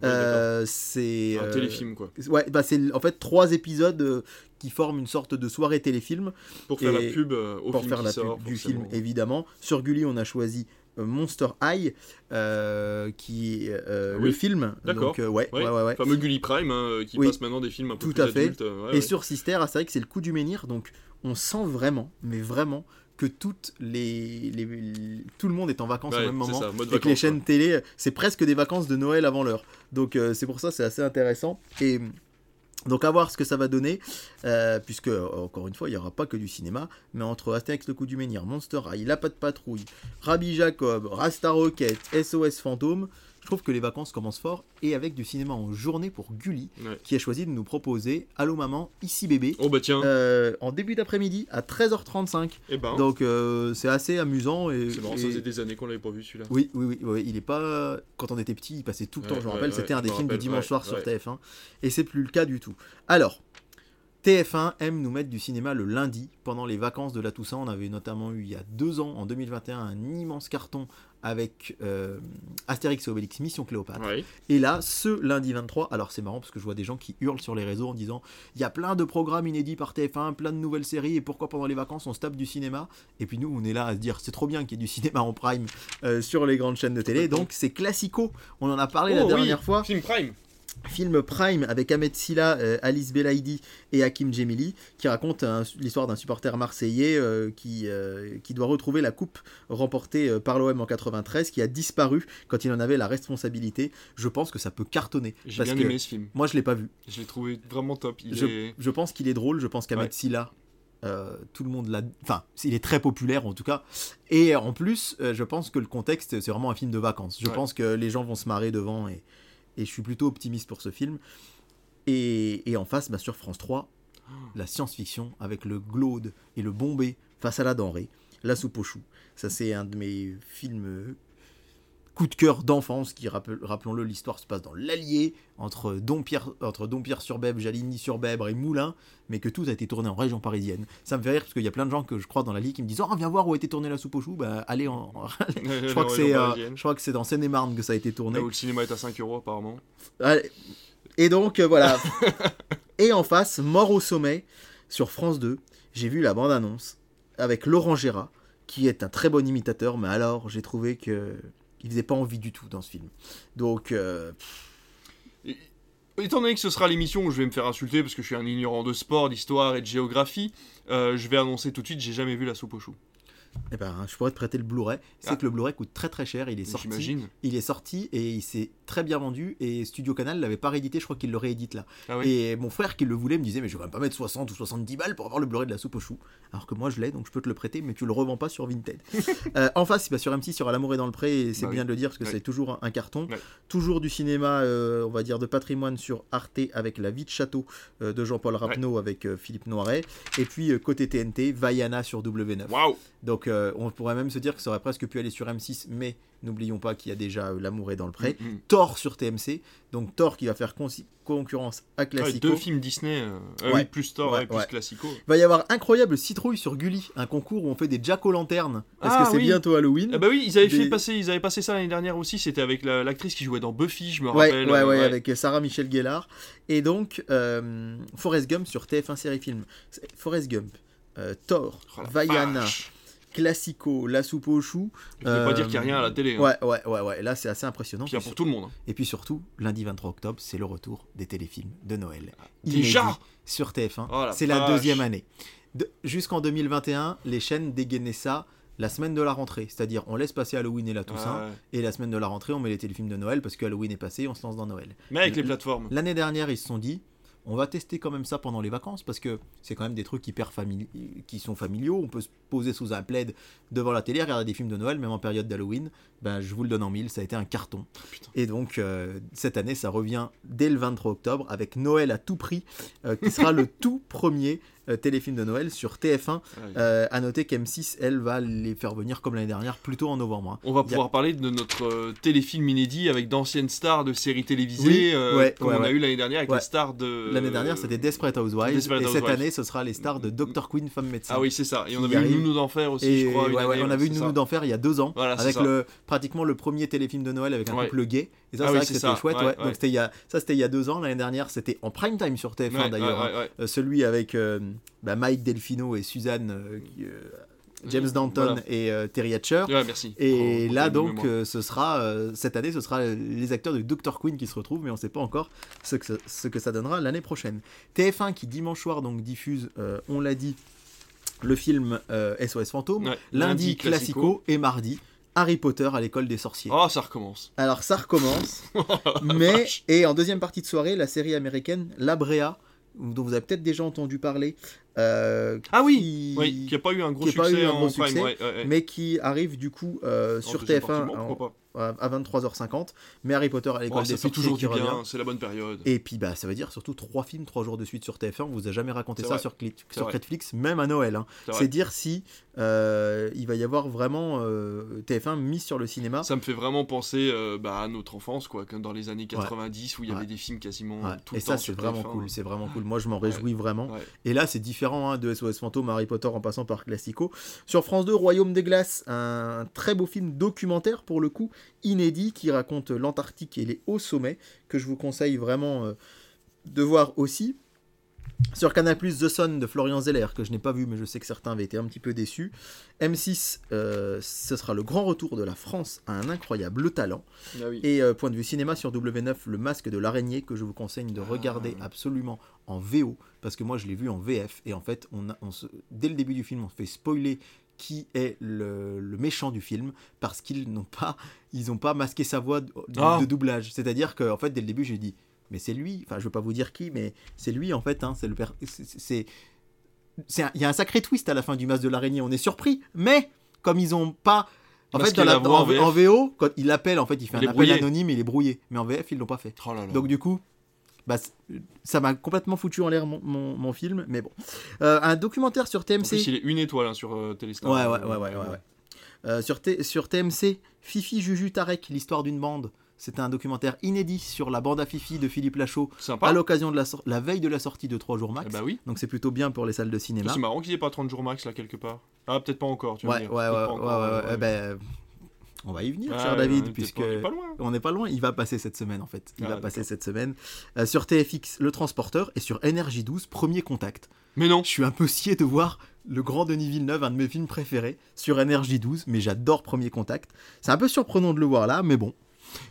c'est Un téléfilm quoi. Ouais, bah c'est en fait trois épisodes qui forment une sorte de soirée téléfilm Pour faire et la pub euh, au pour film faire la sort, pub du film évidemment. Sur Gulli, on a choisi Monster High, euh, qui est euh, Oui. le film. D'accord. Donc, euh, ouais, Ouais, ouais, ouais, ouais. Le fameux Gully Prime hein, qui Oui. passe maintenant des films un peu Tout plus à fait. adultes. euh, Et sur Sister, ah, c'est vrai que c'est le coup du menhir, donc on sent vraiment, mais vraiment, que toutes les, les- les- tout le monde est en vacances Ouais, au même moment. ça, que les chaînes télé, c'est presque des vacances de Noël avant l'heure. Donc euh, c'est pour ça, c'est assez intéressant. Et Donc à voir ce que ça va donner, euh, puisque encore une fois il n'y aura pas que du cinéma, mais entre Astérix le coup du menhir, Monster High, La Patte Patrouille, Rabbi Jacob, Rasta Rocket, SOS Fantôme, je trouve que les vacances commencent fort et avec du cinéma en journée pour Gulli, Ouais. qui a choisi de nous proposer Allô maman, ici bébé, Oh bah tiens, euh, en début d'après-midi à 13h35. eh ben, Donc euh, c'est assez amusant et, c'est marrant, ça faisait des années qu'on l'avait pas vu celui-là. oui, oui, oui, oui, il est pas. Quand on était petit, il passait tout le temps. Je me rappelle, c'était un des films du rappelle, dimanche ouais, soir sur ouais. TF1, et c'est plus le cas du tout. Alors, TF1 aime nous mettre du cinéma le lundi pendant les vacances de la Toussaint. On avait notamment eu il y a deux ans, en 2021, un immense carton avec euh, Astérix et Obélix Mission Cléopâtre. Et là, ce lundi 23, alors c'est marrant parce que je vois des gens qui hurlent sur les réseaux en disant il y a plein de programmes inédits par TF1, plein de nouvelles séries, et pourquoi pendant les vacances on se tape du cinéma? Et puis nous, on est là à se dire c'est trop bien qu'il y ait du cinéma en prime euh, sur les grandes chaînes de télé. Donc c'est classico. On en a parlé la Oh, oui, dernière fois. Film Prime. Film Prime avec Ahmed Silla, euh, Alice Belaïdi et Hakim Djemili qui raconte un- l'histoire d'un supporter marseillais euh, qui, euh, qui doit retrouver la coupe remportée euh, par l'OM en 93 qui a disparu quand il en avait la responsabilité. Je pense que ça peut cartonner. J'ai bien que aimé ce film. Moi je l'ai pas vu. Je l'ai trouvé vraiment top. Il Je, est... je pense qu'il est drôle, je pense qu'Ahmed Ouais. Silla, euh, tout le monde l'a. Enfin, il est très populaire en tout cas. Et en plus, euh, je pense que le contexte, c'est vraiment un film de vacances. Je Ouais. pense que les gens vont se marrer devant et, et je suis plutôt optimiste pour ce film. Et, en face, bien sûr, France 3, la science-fiction avec le Glaude et le Bombay face à la denrée, la soupe aux choux. Ça, c'est un de mes films euh, coup de cœur d'enfance qui, rappel- rappelons-le, l'histoire se passe dans l'Allier, entre Dompierre, entre Dompierre-sur-Bèbre, Jaligny-sur-Bèbre et Moulins, mais que tout a été tourné en région parisienne. Ça me fait rire parce qu'il y a plein de gens que je crois dans l'Allier qui me disent Oh, viens voir où a été tournée la soupe aux choux. Bah, allez, en... je, crois que c'est, euh, je crois que c'est dans Seine-et-Marne que ça a été tourné. Là où le cinéma est à 5 euros apparemment. Allez. Et donc, euh, voilà. et en face, Mort au sommet, sur France 2, j'ai vu la bande-annonce avec Laurent Gérard, qui est un très bon imitateur, mais alors, j'ai trouvé que il faisait pas envie du tout dans ce film. Donc, euh, Étant donné que ce sera l'émission où je vais me faire insulter parce que je suis un ignorant de sport, d'histoire et de géographie, euh, je vais annoncer tout de suite, j'ai jamais vu la soupe aux choux. Eh ben, je pourrais te prêter le Blu-ray. C'est Ah. que le Blu-ray coûte très très cher. Il est sorti. Il est sorti et il s'est très bien vendu. Et Studio Canal l'avait pas réédité. Je crois qu'il le réédite là. Ah oui. Et mon frère qui le voulait me disait mais je vais quand même pas mettre 60 ou 70 balles pour avoir le Blu-ray de la soupe aux choux. Alors que moi je l'ai donc je peux te le prêter mais tu le revends pas sur Vinted. Euh, en face bah, sur M6 il y aura L'amour est dans le pré et c'est Bah bien oui. de le dire parce que Ouais. c'est toujours un, carton. Ouais. Toujours du cinéma euh, on va dire de patrimoine sur Arte avec La vie de château euh, de Jean-Paul Rapneau avec Philippe Noiret. Et puis côté TNT Vaiana sur W9. Waouh Donc euh, on pourrait même se dire que ça aurait presque pu aller sur M6 mais n'oublions pas qu'il y a déjà euh, L'amour est dans le pré. Mm, mm. Thor sur TMC, donc Thor qui va faire concurrence à Ouais, Classico. deux films Disney, euh, Ouais. oui, plus Thor Ouais, et plus ouais. Classico. Il va y avoir Incroyable Citrouille sur Gulli, un concours où on fait des jack o' lanterne parce Ah, que c'est oui. bientôt Halloween. Ah bah oui, ils avaient, Des- fait passer, ils avaient passé ça l'année dernière aussi, c'était avec la- l'actrice qui jouait dans Buffy, je me Ouais, rappelle. ouais, ouais, avec Sarah Michel Gellar. Et donc, Forrest Gump sur TF1 Série Film. Forrest Gump, Thor, Oh Vaiana, vache. Classico, La Soupe aux Choux. Je vais pas euh, dire qu'il y a rien à la télé. hein. Ouais, ouais, ouais, ouais. Là, c'est assez impressionnant. Puis a pour tout le monde. hein. Et puis surtout, lundi 23 octobre, c'est le retour des téléfilms de Noël. Déjà sur TF1. Oh la c'est la deuxième année. De- Jusqu'en 2021, les chaînes dégainaient ça la semaine de la rentrée. C'est-à-dire, on laisse passer Halloween et la Toussaint. Ouais. Et la semaine de la rentrée, on met les téléfilms de Noël parce que Halloween est passé, on se lance dans Noël. Mais avec les plateformes. L'année dernière, ils se sont dit, on va tester quand même ça pendant les vacances parce que c'est quand même des trucs hyper famili- qui sont familiaux. On peut se poser sous un plaid devant la télé, regarder des films de Noël, même en période d'Halloween. Ben, je vous le donne en mille, ça a été un carton. Putain. Et donc, euh, cette année, ça revient dès le 23 octobre avec Noël à tout prix, euh, qui sera le tout premier euh, téléfilm de Noël sur TF1. Ouais. Euh, à noter qu'M6, elle, va les faire venir comme l'année dernière, plutôt en novembre. hein. On va a- pouvoir parler de notre euh, téléfilm inédit avec d'anciennes stars de séries télévisées, Oui, euh, ouais, comme ouais, on a eu l'année dernière avec les stars de. L'année dernière, c'était Desperate Housewives. Desperate et cette année, ce sera les stars de Dr. Queen, femme médecin. Ah oui, c'est ça. Et on avait eu. Nounou d'enfer aussi, Et je crois. une année, on avait eu Nounou d'enfer il y a deux ans, Voilà, avec le pratiquement le premier téléfilm de Noël avec un couple gay. Et ça, Ah c'est oui, vrai que c'était chouette. Ouais, ouais. ouais. Donc c'était il y a, ça, c'était il y a deux ans. L'année dernière, c'était en prime time sur TF1 Ouais, d'ailleurs. hein. Euh, celui avec euh, bah, Mike Delfino et Suzanne, euh, qui, euh, James Danton Voilà. et euh, Terry Hatcher. Ouais, merci. Et Oh, là donc euh, ce sera euh, cette année ce sera les acteurs de Dr Queen qui se retrouvent mais on ne sait pas encore ce que, ça- ce que ça donnera l'année prochaine. TF1 qui dimanche soir donc diffuse on l'a dit le film SOS Fantôme, Ouais. lundi, Lundi, Classico. Classico. et mardi Harry Potter à l'école des sorciers. Oh, ça recommence. Alors ça recommence mais et en deuxième partie de soirée la série américaine La Brea dont vous avez peut-être déjà entendu parler. euh, Ah oui, qui- oui, qui a pas eu un gros pas succès eu un en gros prime, succès, ouais, ouais, ouais. mais qui arrive du coup euh, sur deuxième TF1 partie, bon, en- pourquoi pas. À 23h50. Mais Harry Potter à l'école ça des sorciers toujours qui revient. c'est la bonne période. Et puis bah ça veut dire surtout trois films, trois jours de suite sur TF1. On vous a jamais raconté C'est ça vrai. sur, C'est sur. Netflix, même à Noël. hein. C'est. C'est dire si euh, il va y avoir vraiment euh, TF1 mis sur le cinéma. Ça me fait vraiment penser euh, bah, à notre enfance, quoi, comme dans les années 90 où il y avait Ouais. des films quasiment Ouais. tout Et le ça temps c'est sur vraiment TF1. cool, c'est vraiment cool. Moi je m'en réjouis vraiment. Et là, c'est différent hein, de SOS Fantôme, Harry Potter en passant par Classico. Sur France 2, Royaume des Glaces, un très beau film documentaire pour le coup, inédit, qui raconte l'Antarctique et les hauts sommets, que je vous conseille vraiment euh, de voir aussi. Sur Canal+, The Sun de Florian Zeller, que je n'ai pas vu, mais je sais que certains avaient été un petit peu déçus. M6, euh, ce sera le grand retour de la France à un incroyable talent. Ah oui. Et euh, point de vue cinéma sur W9, le masque de l'araignée que je vous conseille de regarder Ah. absolument en VO parce que moi je l'ai vu en VF et en fait on a, on se, dès le début du film on se fait spoiler qui est le, le méchant du film parce qu'ils n'ont pas ils ont pas masqué sa voix de, de- Ah. de doublage. C'est-à-dire que en fait dès le début j'ai dit mais c'est lui. Enfin je veux pas vous dire qui mais c'est lui en fait. hein, c'est le c'est- il y a un sacré twist à la fin du masque de l'araignée. On est surpris mais comme ils ont pas en fait, dans la, en VO, quand il appelle, en fait, il fait Il un appel brouillé. anonyme, il est brouillé. Mais en VF, ils l'ont pas fait. Oh là là. Donc du coup, bah, ça m'a complètement foutu en l'air mon, mon- mon film, mais bon. Euh, un documentaire sur en plus, TMC. il est une étoile hein, sur euh, Téléstar. Ouais, ouais, ouais, ouais, ouais, ouais. Euh, sur, T- sur TMC, Fifi Juju Tarek, l'histoire d'une bande. C'est un documentaire inédit sur la bande à Fifi de Philippe Lachaud Sympa. à l'occasion de la, la veille de la sortie de 3 jours max. Eh bah oui. Donc c'est plutôt bien pour les salles de cinéma. C'est marrant qu'il n'y ait pas 30 jours max là quelque part. Ah, peut-être pas encore, tu vas Ouais, ouais, ouais, ouais, ben, on va y venir, cher David, on puisque pas- on est pas loin. on n'est pas loin. Il va passer cette semaine en fait. Il Ah, va passer cette semaine Euh, sur TFX, le transporteur, et sur NRJ12, premier contact. Mais non. Je suis un peu scié de voir le grand Denis Villeneuve, un de mes films préférés, sur NRJ12, mais j'adore Premier Contact. C'est un peu surprenant de le voir là, mais bon.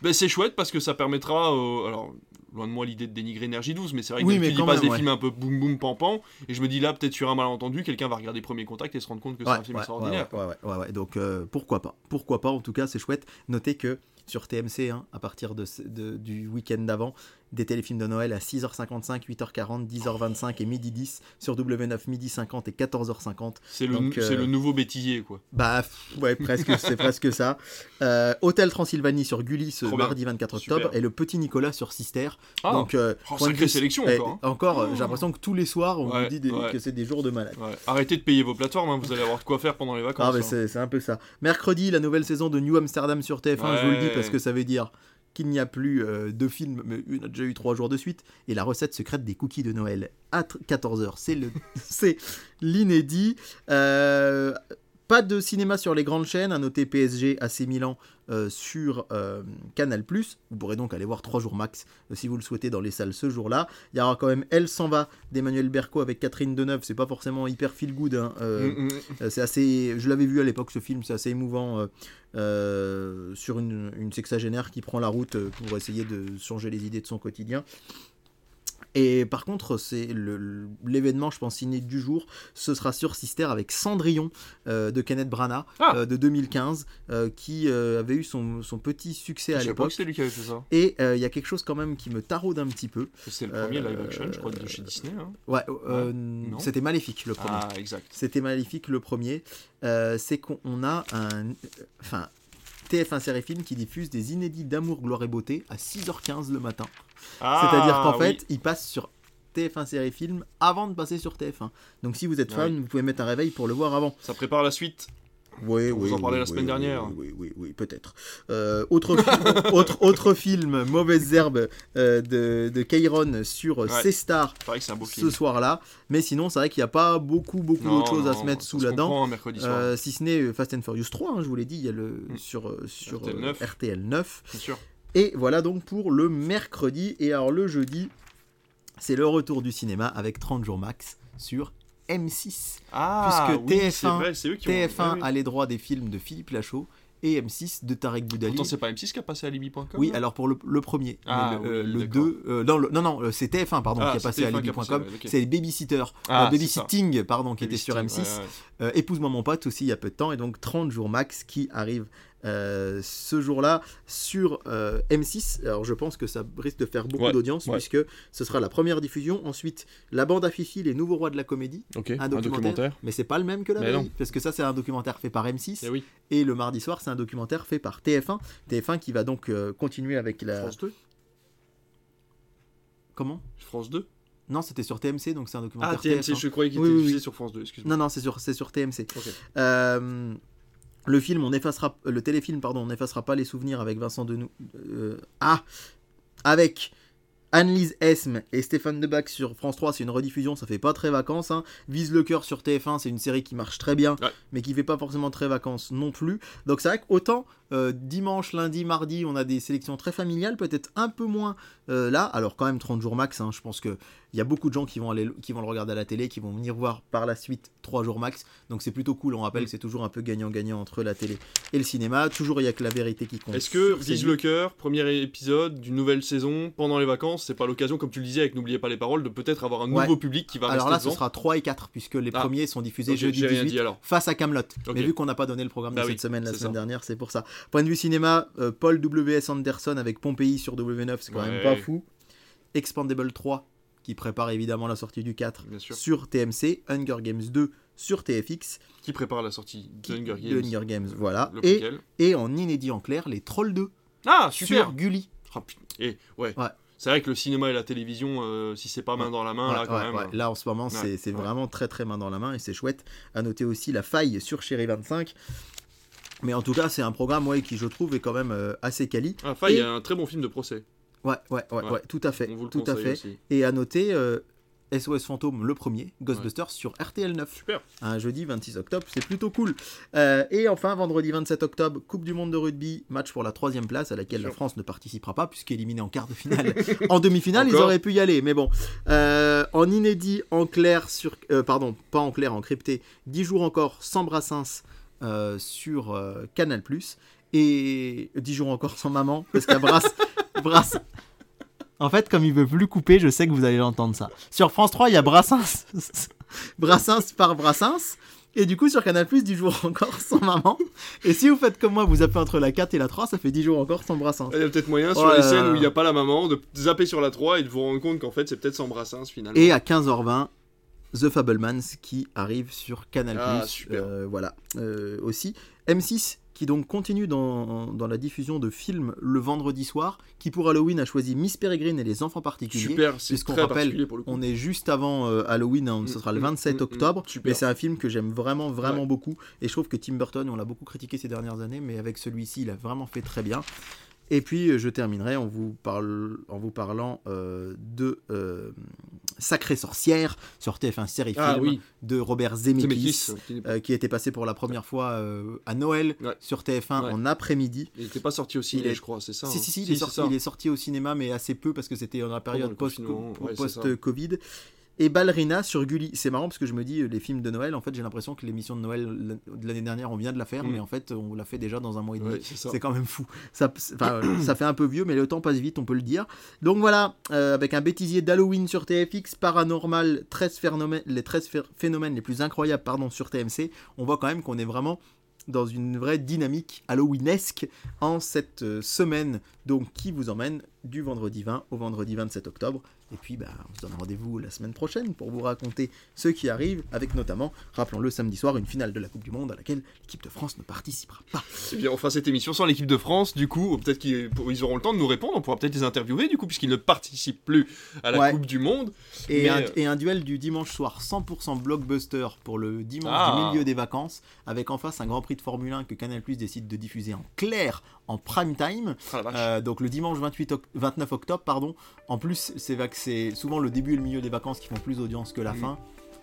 Ben, c'est chouette parce que ça permettra. euh, alors, loin de moi l'idée de dénigrer Énergie 12, mais c'est vrai que Oui, mais il passe des ouais. films un peu boum boum pam pam. Et je me dis là, peut-être sur un malentendu, quelqu'un va regarder Premier Contact et se rendre compte que c'est un film ouais, extraordinaire. ouais, ouais, ouais, ouais, ouais. Donc euh, pourquoi pas Pourquoi pas En tout cas, c'est chouette. Notez que sur TMC, hein, à partir de- du week-end d'avant, des téléfilms de Noël à 6h55, 8h40, 10h25 et midi 10 sur W9 midi 50 et 14h50. C'est le, euh, le nouveau bêtisier, quoi. Bah ouais, presque, c'est presque ça. Euh, Hôtel Transylvanie sur Gulli ce Trop mardi 24 Super. octobre et le petit Nicolas sur Sister. Ah, Donc euh, Oh, point sacrée sélection eh, encore, hein. encore, euh, Oh. j'ai l'impression que tous les soirs on Ouais, vous dit des- ouais. que c'est des jours de malade. ouais. Arrêtez de payer vos plateformes, hein, vous allez avoir de quoi faire pendant les vacances. Ah, hein. c'est un peu ça. Mercredi, la nouvelle saison de New Amsterdam sur TF1, je vous le dis parce que ça veut dire qu'il n'y a plus euh, de films, mais en a déjà eu trois jours de suite. Et la recette secrète des cookies de Noël à 14h. C'est c'est l'inédit. Euh, pas de cinéma sur les grandes chaînes, à noter PSG AC Milan euh, sur euh, Canal+. Vous pourrez donc aller voir 3 jours max euh, si vous le souhaitez dans les salles ce jour-là. Il y aura quand même Elle s'en va d'Emmanuel Berco avec Catherine Deneuve. C'est pas forcément hyper feel good. hein, euh, Mm, mm. C'est assez, je l'avais vu à l'époque ce film, c'est assez émouvant sur une, une sexagénaire qui prend la route pour essayer de changer les idées de son quotidien. Et par contre, c'est l'événement, je pense, ciné du jour. Ce sera sur Sister avec Cendrillon euh, de Kenneth Branagh Ah. euh, de 2015, euh, qui euh, avait eu son, son petit succès à Je sais pas l'époque. que c'était lui qui avait fait ça. Et euh, il y a quelque chose quand même qui me taraude un petit peu. C'était le premier Euh, live action, je crois, de chez Disney. hein. Ouais, euh, c'était maléfique le premier. Ah, exact. C'était maléfique le premier. Euh, c'est qu'on on a un. Enfin. TF1 Série Film qui diffuse des inédits d'amour, gloire et beauté à 6h15 le matin. Ah, C'est-à-dire qu'en oui. fait, il passe sur TF1 Série Film avant de passer sur TF1. Donc si vous êtes Ah fan, vous pouvez mettre un réveil pour le voir avant. Ça prépare la suite. Oui, On vous en parlait la semaine dernière. Oui, oui, oui, peut-être. Euh, autre, fi- autre, autre film, Mauvaise Herbe euh, de, de Kairon sur Ouais. C-Star Pareil que c'est un beau ce film. soir-là. Mais sinon, c'est vrai qu'il n'y a pas beaucoup, beaucoup d'autres choses à se mettre sous se la dent. mercredi soir, Euh, si ce n'est euh, Fast and Furious 3, hein, je vous l'ai dit, il y a le Mm. sur, sur RTL euh, 9. RTL 9. bien sûr. Et voilà donc pour le mercredi. Et alors le jeudi, c'est le retour du cinéma avec 30 jours max sur M6. Ah, Puisque oui, TF1 c'est vrai, c'est eux qui ont... TF1 Ah a les droits des films de Philippe Lachaud et M6 de Tarek Boudali. Pourtant, c'est pas M6 qui a passé à Libby.com Oui, alors pour le, le premier, Ah, mais le, euh, oui, le d'accord. 2, euh, non, non, non, euh, c'est TF1 pardon Ah, qui a passé à TF1 qui a passé, Libby.com, ouais, ok. c'est Babysitter, Ah, euh. Babysitting pardon qui était sur M6, Ouais, ouais. Euh, Épouse-moi mon pote aussi il y a peu de temps et donc 30 jours max qui arrive euh, ce jour-là sur euh, M6. Alors je pense que ça risque de faire beaucoup Ouais, d'audience ouais. puisque ce sera la première diffusion. Ensuite, la bande à Fifi, les nouveaux rois de la comédie. Un documentaire. Mais c'est pas le même que la veille, parce que ça c'est un documentaire fait par M6 Eh oui, et le mardi soir c'est un documentaire fait par TF1. TF1 qui va donc euh, continuer avec la. France 2 Comment? France 2 Non, c'était sur TMC donc c'est un documentaire. Ah, TMC, TF1. je croyais qu'il Oui, était oui, diffusé oui. sur France 2, excuse-moi. Non, non, c'est sur, c'est sur TMC. Ok. Euh, le film, on effacera, le téléfilm, pardon, on n'effacera pas les souvenirs avec Vincent Denou. euh, ah, avec Annelise Esme et Stéphane Debac sur France 3, c'est une rediffusion, ça fait pas très vacances. Hein. Vise le cœur sur TF1, c'est une série qui marche très bien, Ouais. mais qui fait pas forcément très vacances non plus. Donc c'est vrai qu'autant euh, dimanche, lundi, mardi, on a des sélections très familiales, peut-être un peu moins euh, là. Alors quand même 30 jours max, hein, je pense que il y a beaucoup de gens qui vont, aller, qui vont le regarder à la télé, qui vont venir voir par la suite 3 jours max. Donc c'est plutôt cool, on rappelle Mm. que c'est toujours un peu gagnant-gagnant entre la télé et le cinéma. Toujours il y a que la vérité qui compte. Est-ce que Vise le cœur, premier épisode d'une nouvelle saison pendant les vacances, c'est pas l'occasion, comme tu le disais avec N'oubliez pas les paroles, de peut-être avoir un Ouais. nouveau public qui va Alors rester là, ce sera 3 et 4, puisque les Ah. premiers sont diffusés Ok, jeudi J'ai rien 18 dit alors. face à Camelot. Ok. Mais vu qu'on n'a pas donné le programme Bah de oui, cette semaine, la semaine ça. dernière, c'est pour ça. Point de vue cinéma, euh, Paul W.S. Anderson avec Pompéi sur W9, c'est quand même pas fou. Expandable 3, qui prépare évidemment la sortie du 4 Bien sûr. sur TMC. Hunger Games 2 sur TFX. Qui prépare la sortie de Hunger de Games Hunger Games, voilà. Et, et en inédit en clair, les Trolls 2 Ah, super sur Gulli. Putain. Et ouais. Ouais. C'est vrai que le cinéma et la télévision, euh, si c'est pas main Ouais. dans la main, Ouais, là quand même. euh, Là en ce moment, c'est vraiment très très main dans la main et c'est chouette. À noter aussi la faille sur Chéri 25. Mais en tout cas, c'est un programme ouais, qui, je trouve, est quand même euh, assez quali. Ah, enfin, il y Et- a un très bon film de procès. Ouais, ouais, ouais, tout à fait. On vous le Tout à fait. aussi. Et à noter euh, SOS Fantôme, le premier, Ghostbusters sur RTL 9. Super. Un jeudi 26 octobre, c'est plutôt cool. Euh, et enfin, vendredi 27 octobre, Coupe du Monde de rugby, match pour la troisième place à laquelle la. France ne participera pas puisqu'éliminée en quart de finale. en demi-finale, ils auraient pu y aller, mais bon. Euh, en inédit, en clair, sur, euh, pardon, pas en clair, en crypté, 10 jours encore sans Brassens euh, sur euh, Canal+. Et 10 jours encore sans maman, parce qu'à Brass... Brass... En fait, comme il veut plus couper, je sais que vous allez l'entendre ça. Sur France 3, il y a Brassens. Brassens par Brassens. Et du coup, sur Canal+, 10 jours encore sans maman. Et si vous faites comme moi, vous appelez entre la 4 et la 3, ça fait 10 jours encore sans Brassens. Il y a peut-être moyen sur Oh les scènes où il n'y a pas la maman de zapper sur la 3 et de vous rendre compte qu'en fait c'est peut-être sans Brassens finalement. Et à 15h20, The Fablemans qui arrive sur Canal+. Ah, super. Euh, voilà, euh, aussi. M6 qui donc continue dans, dans la diffusion de films le vendredi soir, qui pour Halloween a choisi Miss Peregrine et les enfants particuliers. Super, c'est très rappelle, particulier pour le coup. On est juste avant euh, Halloween, hein, ce Mm, sera le mm, 27 mm, mm, octobre. super. Mais c'est un film que j'aime vraiment, vraiment Ouais. beaucoup. Et je trouve que Tim Burton, on l'a beaucoup critiqué ces dernières années, mais avec celui-ci, il a vraiment fait très bien. Et puis, euh, je terminerai en vous, parle, en vous parlant euh, de euh, Sacrée Sorcière sur TF1 série Ah film oui, de Robert Zemeckis. Zemeckis. euh, qui était passé pour la première fois euh, à Noël Ouais. sur TF1 Ouais. en après-midi. Il n'était pas sorti au ciné, Il est- je crois, c'est ça. Si, hein si, si, il, est sorti, il est sorti au cinéma, mais assez peu parce que c'était dans la période post-Covid. Et Ballerina sur Gulli. C'est marrant parce que je me dis, euh, les films de Noël, en fait, j'ai l'impression que l'émission de Noël de l'année dernière, on vient de la faire, Mm. mais en fait, on l'a fait déjà dans un mois et demi. Ouais, c'est quand même fou. Ça, euh, ça fait un peu vieux, mais le temps passe vite, on peut le dire. Donc voilà, euh, avec un bêtisier d'Halloween sur TFX, Paranormal, 13 phénomènes, les 13 phé- phénomènes les plus incroyables pardon, sur TMC, on voit quand même qu'on est vraiment dans une vraie dynamique halloweenesque en cette semaine, donc qui vous emmène du vendredi 20 au vendredi 27 octobre. Et puis, bah, on se donne rendez-vous la semaine prochaine pour vous raconter ce qui arrive, avec notamment, rappelons-le, samedi soir, une finale de la Coupe du Monde à laquelle l'équipe de France ne participera pas. Eh bien, on fera cette émission sans l'équipe de France, du coup, peut-être qu'ils auront le temps de nous répondre, on pourra peut-être les interviewer, du coup, puisqu'ils ne participent plus à la Ouais. Coupe du Monde. Et, Mais, un, euh, et un duel du dimanche soir 100% blockbuster pour le dimanche Ah. du milieu des vacances, avec en face un Grand Prix de Formule 1 que Canal Plus décide de diffuser en clair, en prime time. Ah vache. Euh, donc le dimanche 28 oc- 29 octobre, pardon. En plus, c'est vrai que c'est souvent le début et le milieu des vacances qui font plus d'audience que la Mhm. fin.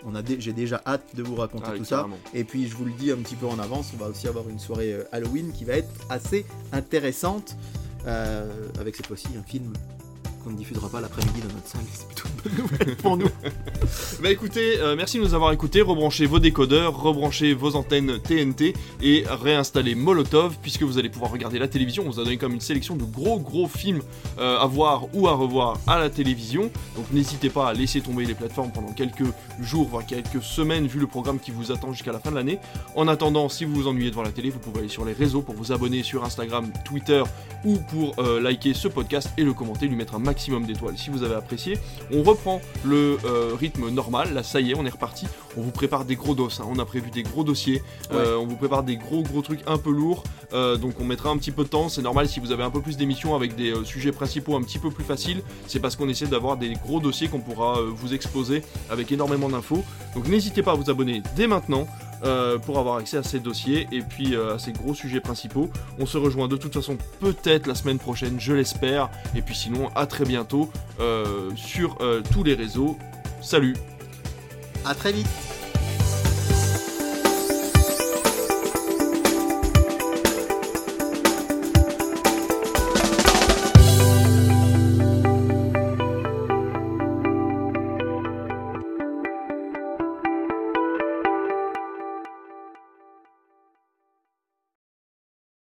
On a dé- j'ai déjà hâte de vous raconter Ah tout ça. Et puis je vous le dis un petit peu en avance, on va aussi avoir une soirée euh, Halloween qui va être assez intéressante, euh, avec cette fois-ci un film qu'on ne diffusera pas l'après-midi dans notre salle. C'est plutôt une bonne nouvelle pour nous. Bah écoutez, euh, merci de nous avoir écoutés. Rebranchez vos décodeurs, rebranchez vos antennes TNT et réinstallez Molotov puisque vous allez pouvoir regarder la télévision. On vous a donné comme une sélection de gros gros films euh, à voir ou à revoir à la télévision. Donc n'hésitez pas à laisser tomber les plateformes pendant quelques jours, voire quelques semaines vu le programme qui vous attend jusqu'à la fin de l'année. En attendant, si vous vous ennuyez devant la télé, vous pouvez aller sur les réseaux pour vous abonner sur Instagram, Twitter ou pour euh, liker ce podcast et le commenter, lui mettre un maximum d'étoiles si vous avez apprécié. On reprend le euh, rythme normal, là ça y est, on est reparti. On vous prépare des gros dos, hein. on a prévu des gros dossiers, euh, on vous prépare des gros gros trucs un peu lourds, euh, donc on mettra un petit peu de temps, c'est normal si vous avez un peu plus d'émissions avec des sujets principaux un petit peu plus faciles, c'est parce qu'on essaie d'avoir des gros dossiers qu'on pourra vous exposer avec énormément d'infos. Donc n'hésitez pas à vous abonner dès maintenant. Euh, pour avoir accès à ces dossiers et puis euh, à ces gros sujets principaux. On se rejoint de toute façon peut-être la semaine prochaine, je l'espère. Et puis sinon, à très bientôt euh, sur tous les réseaux. Salut À très vite.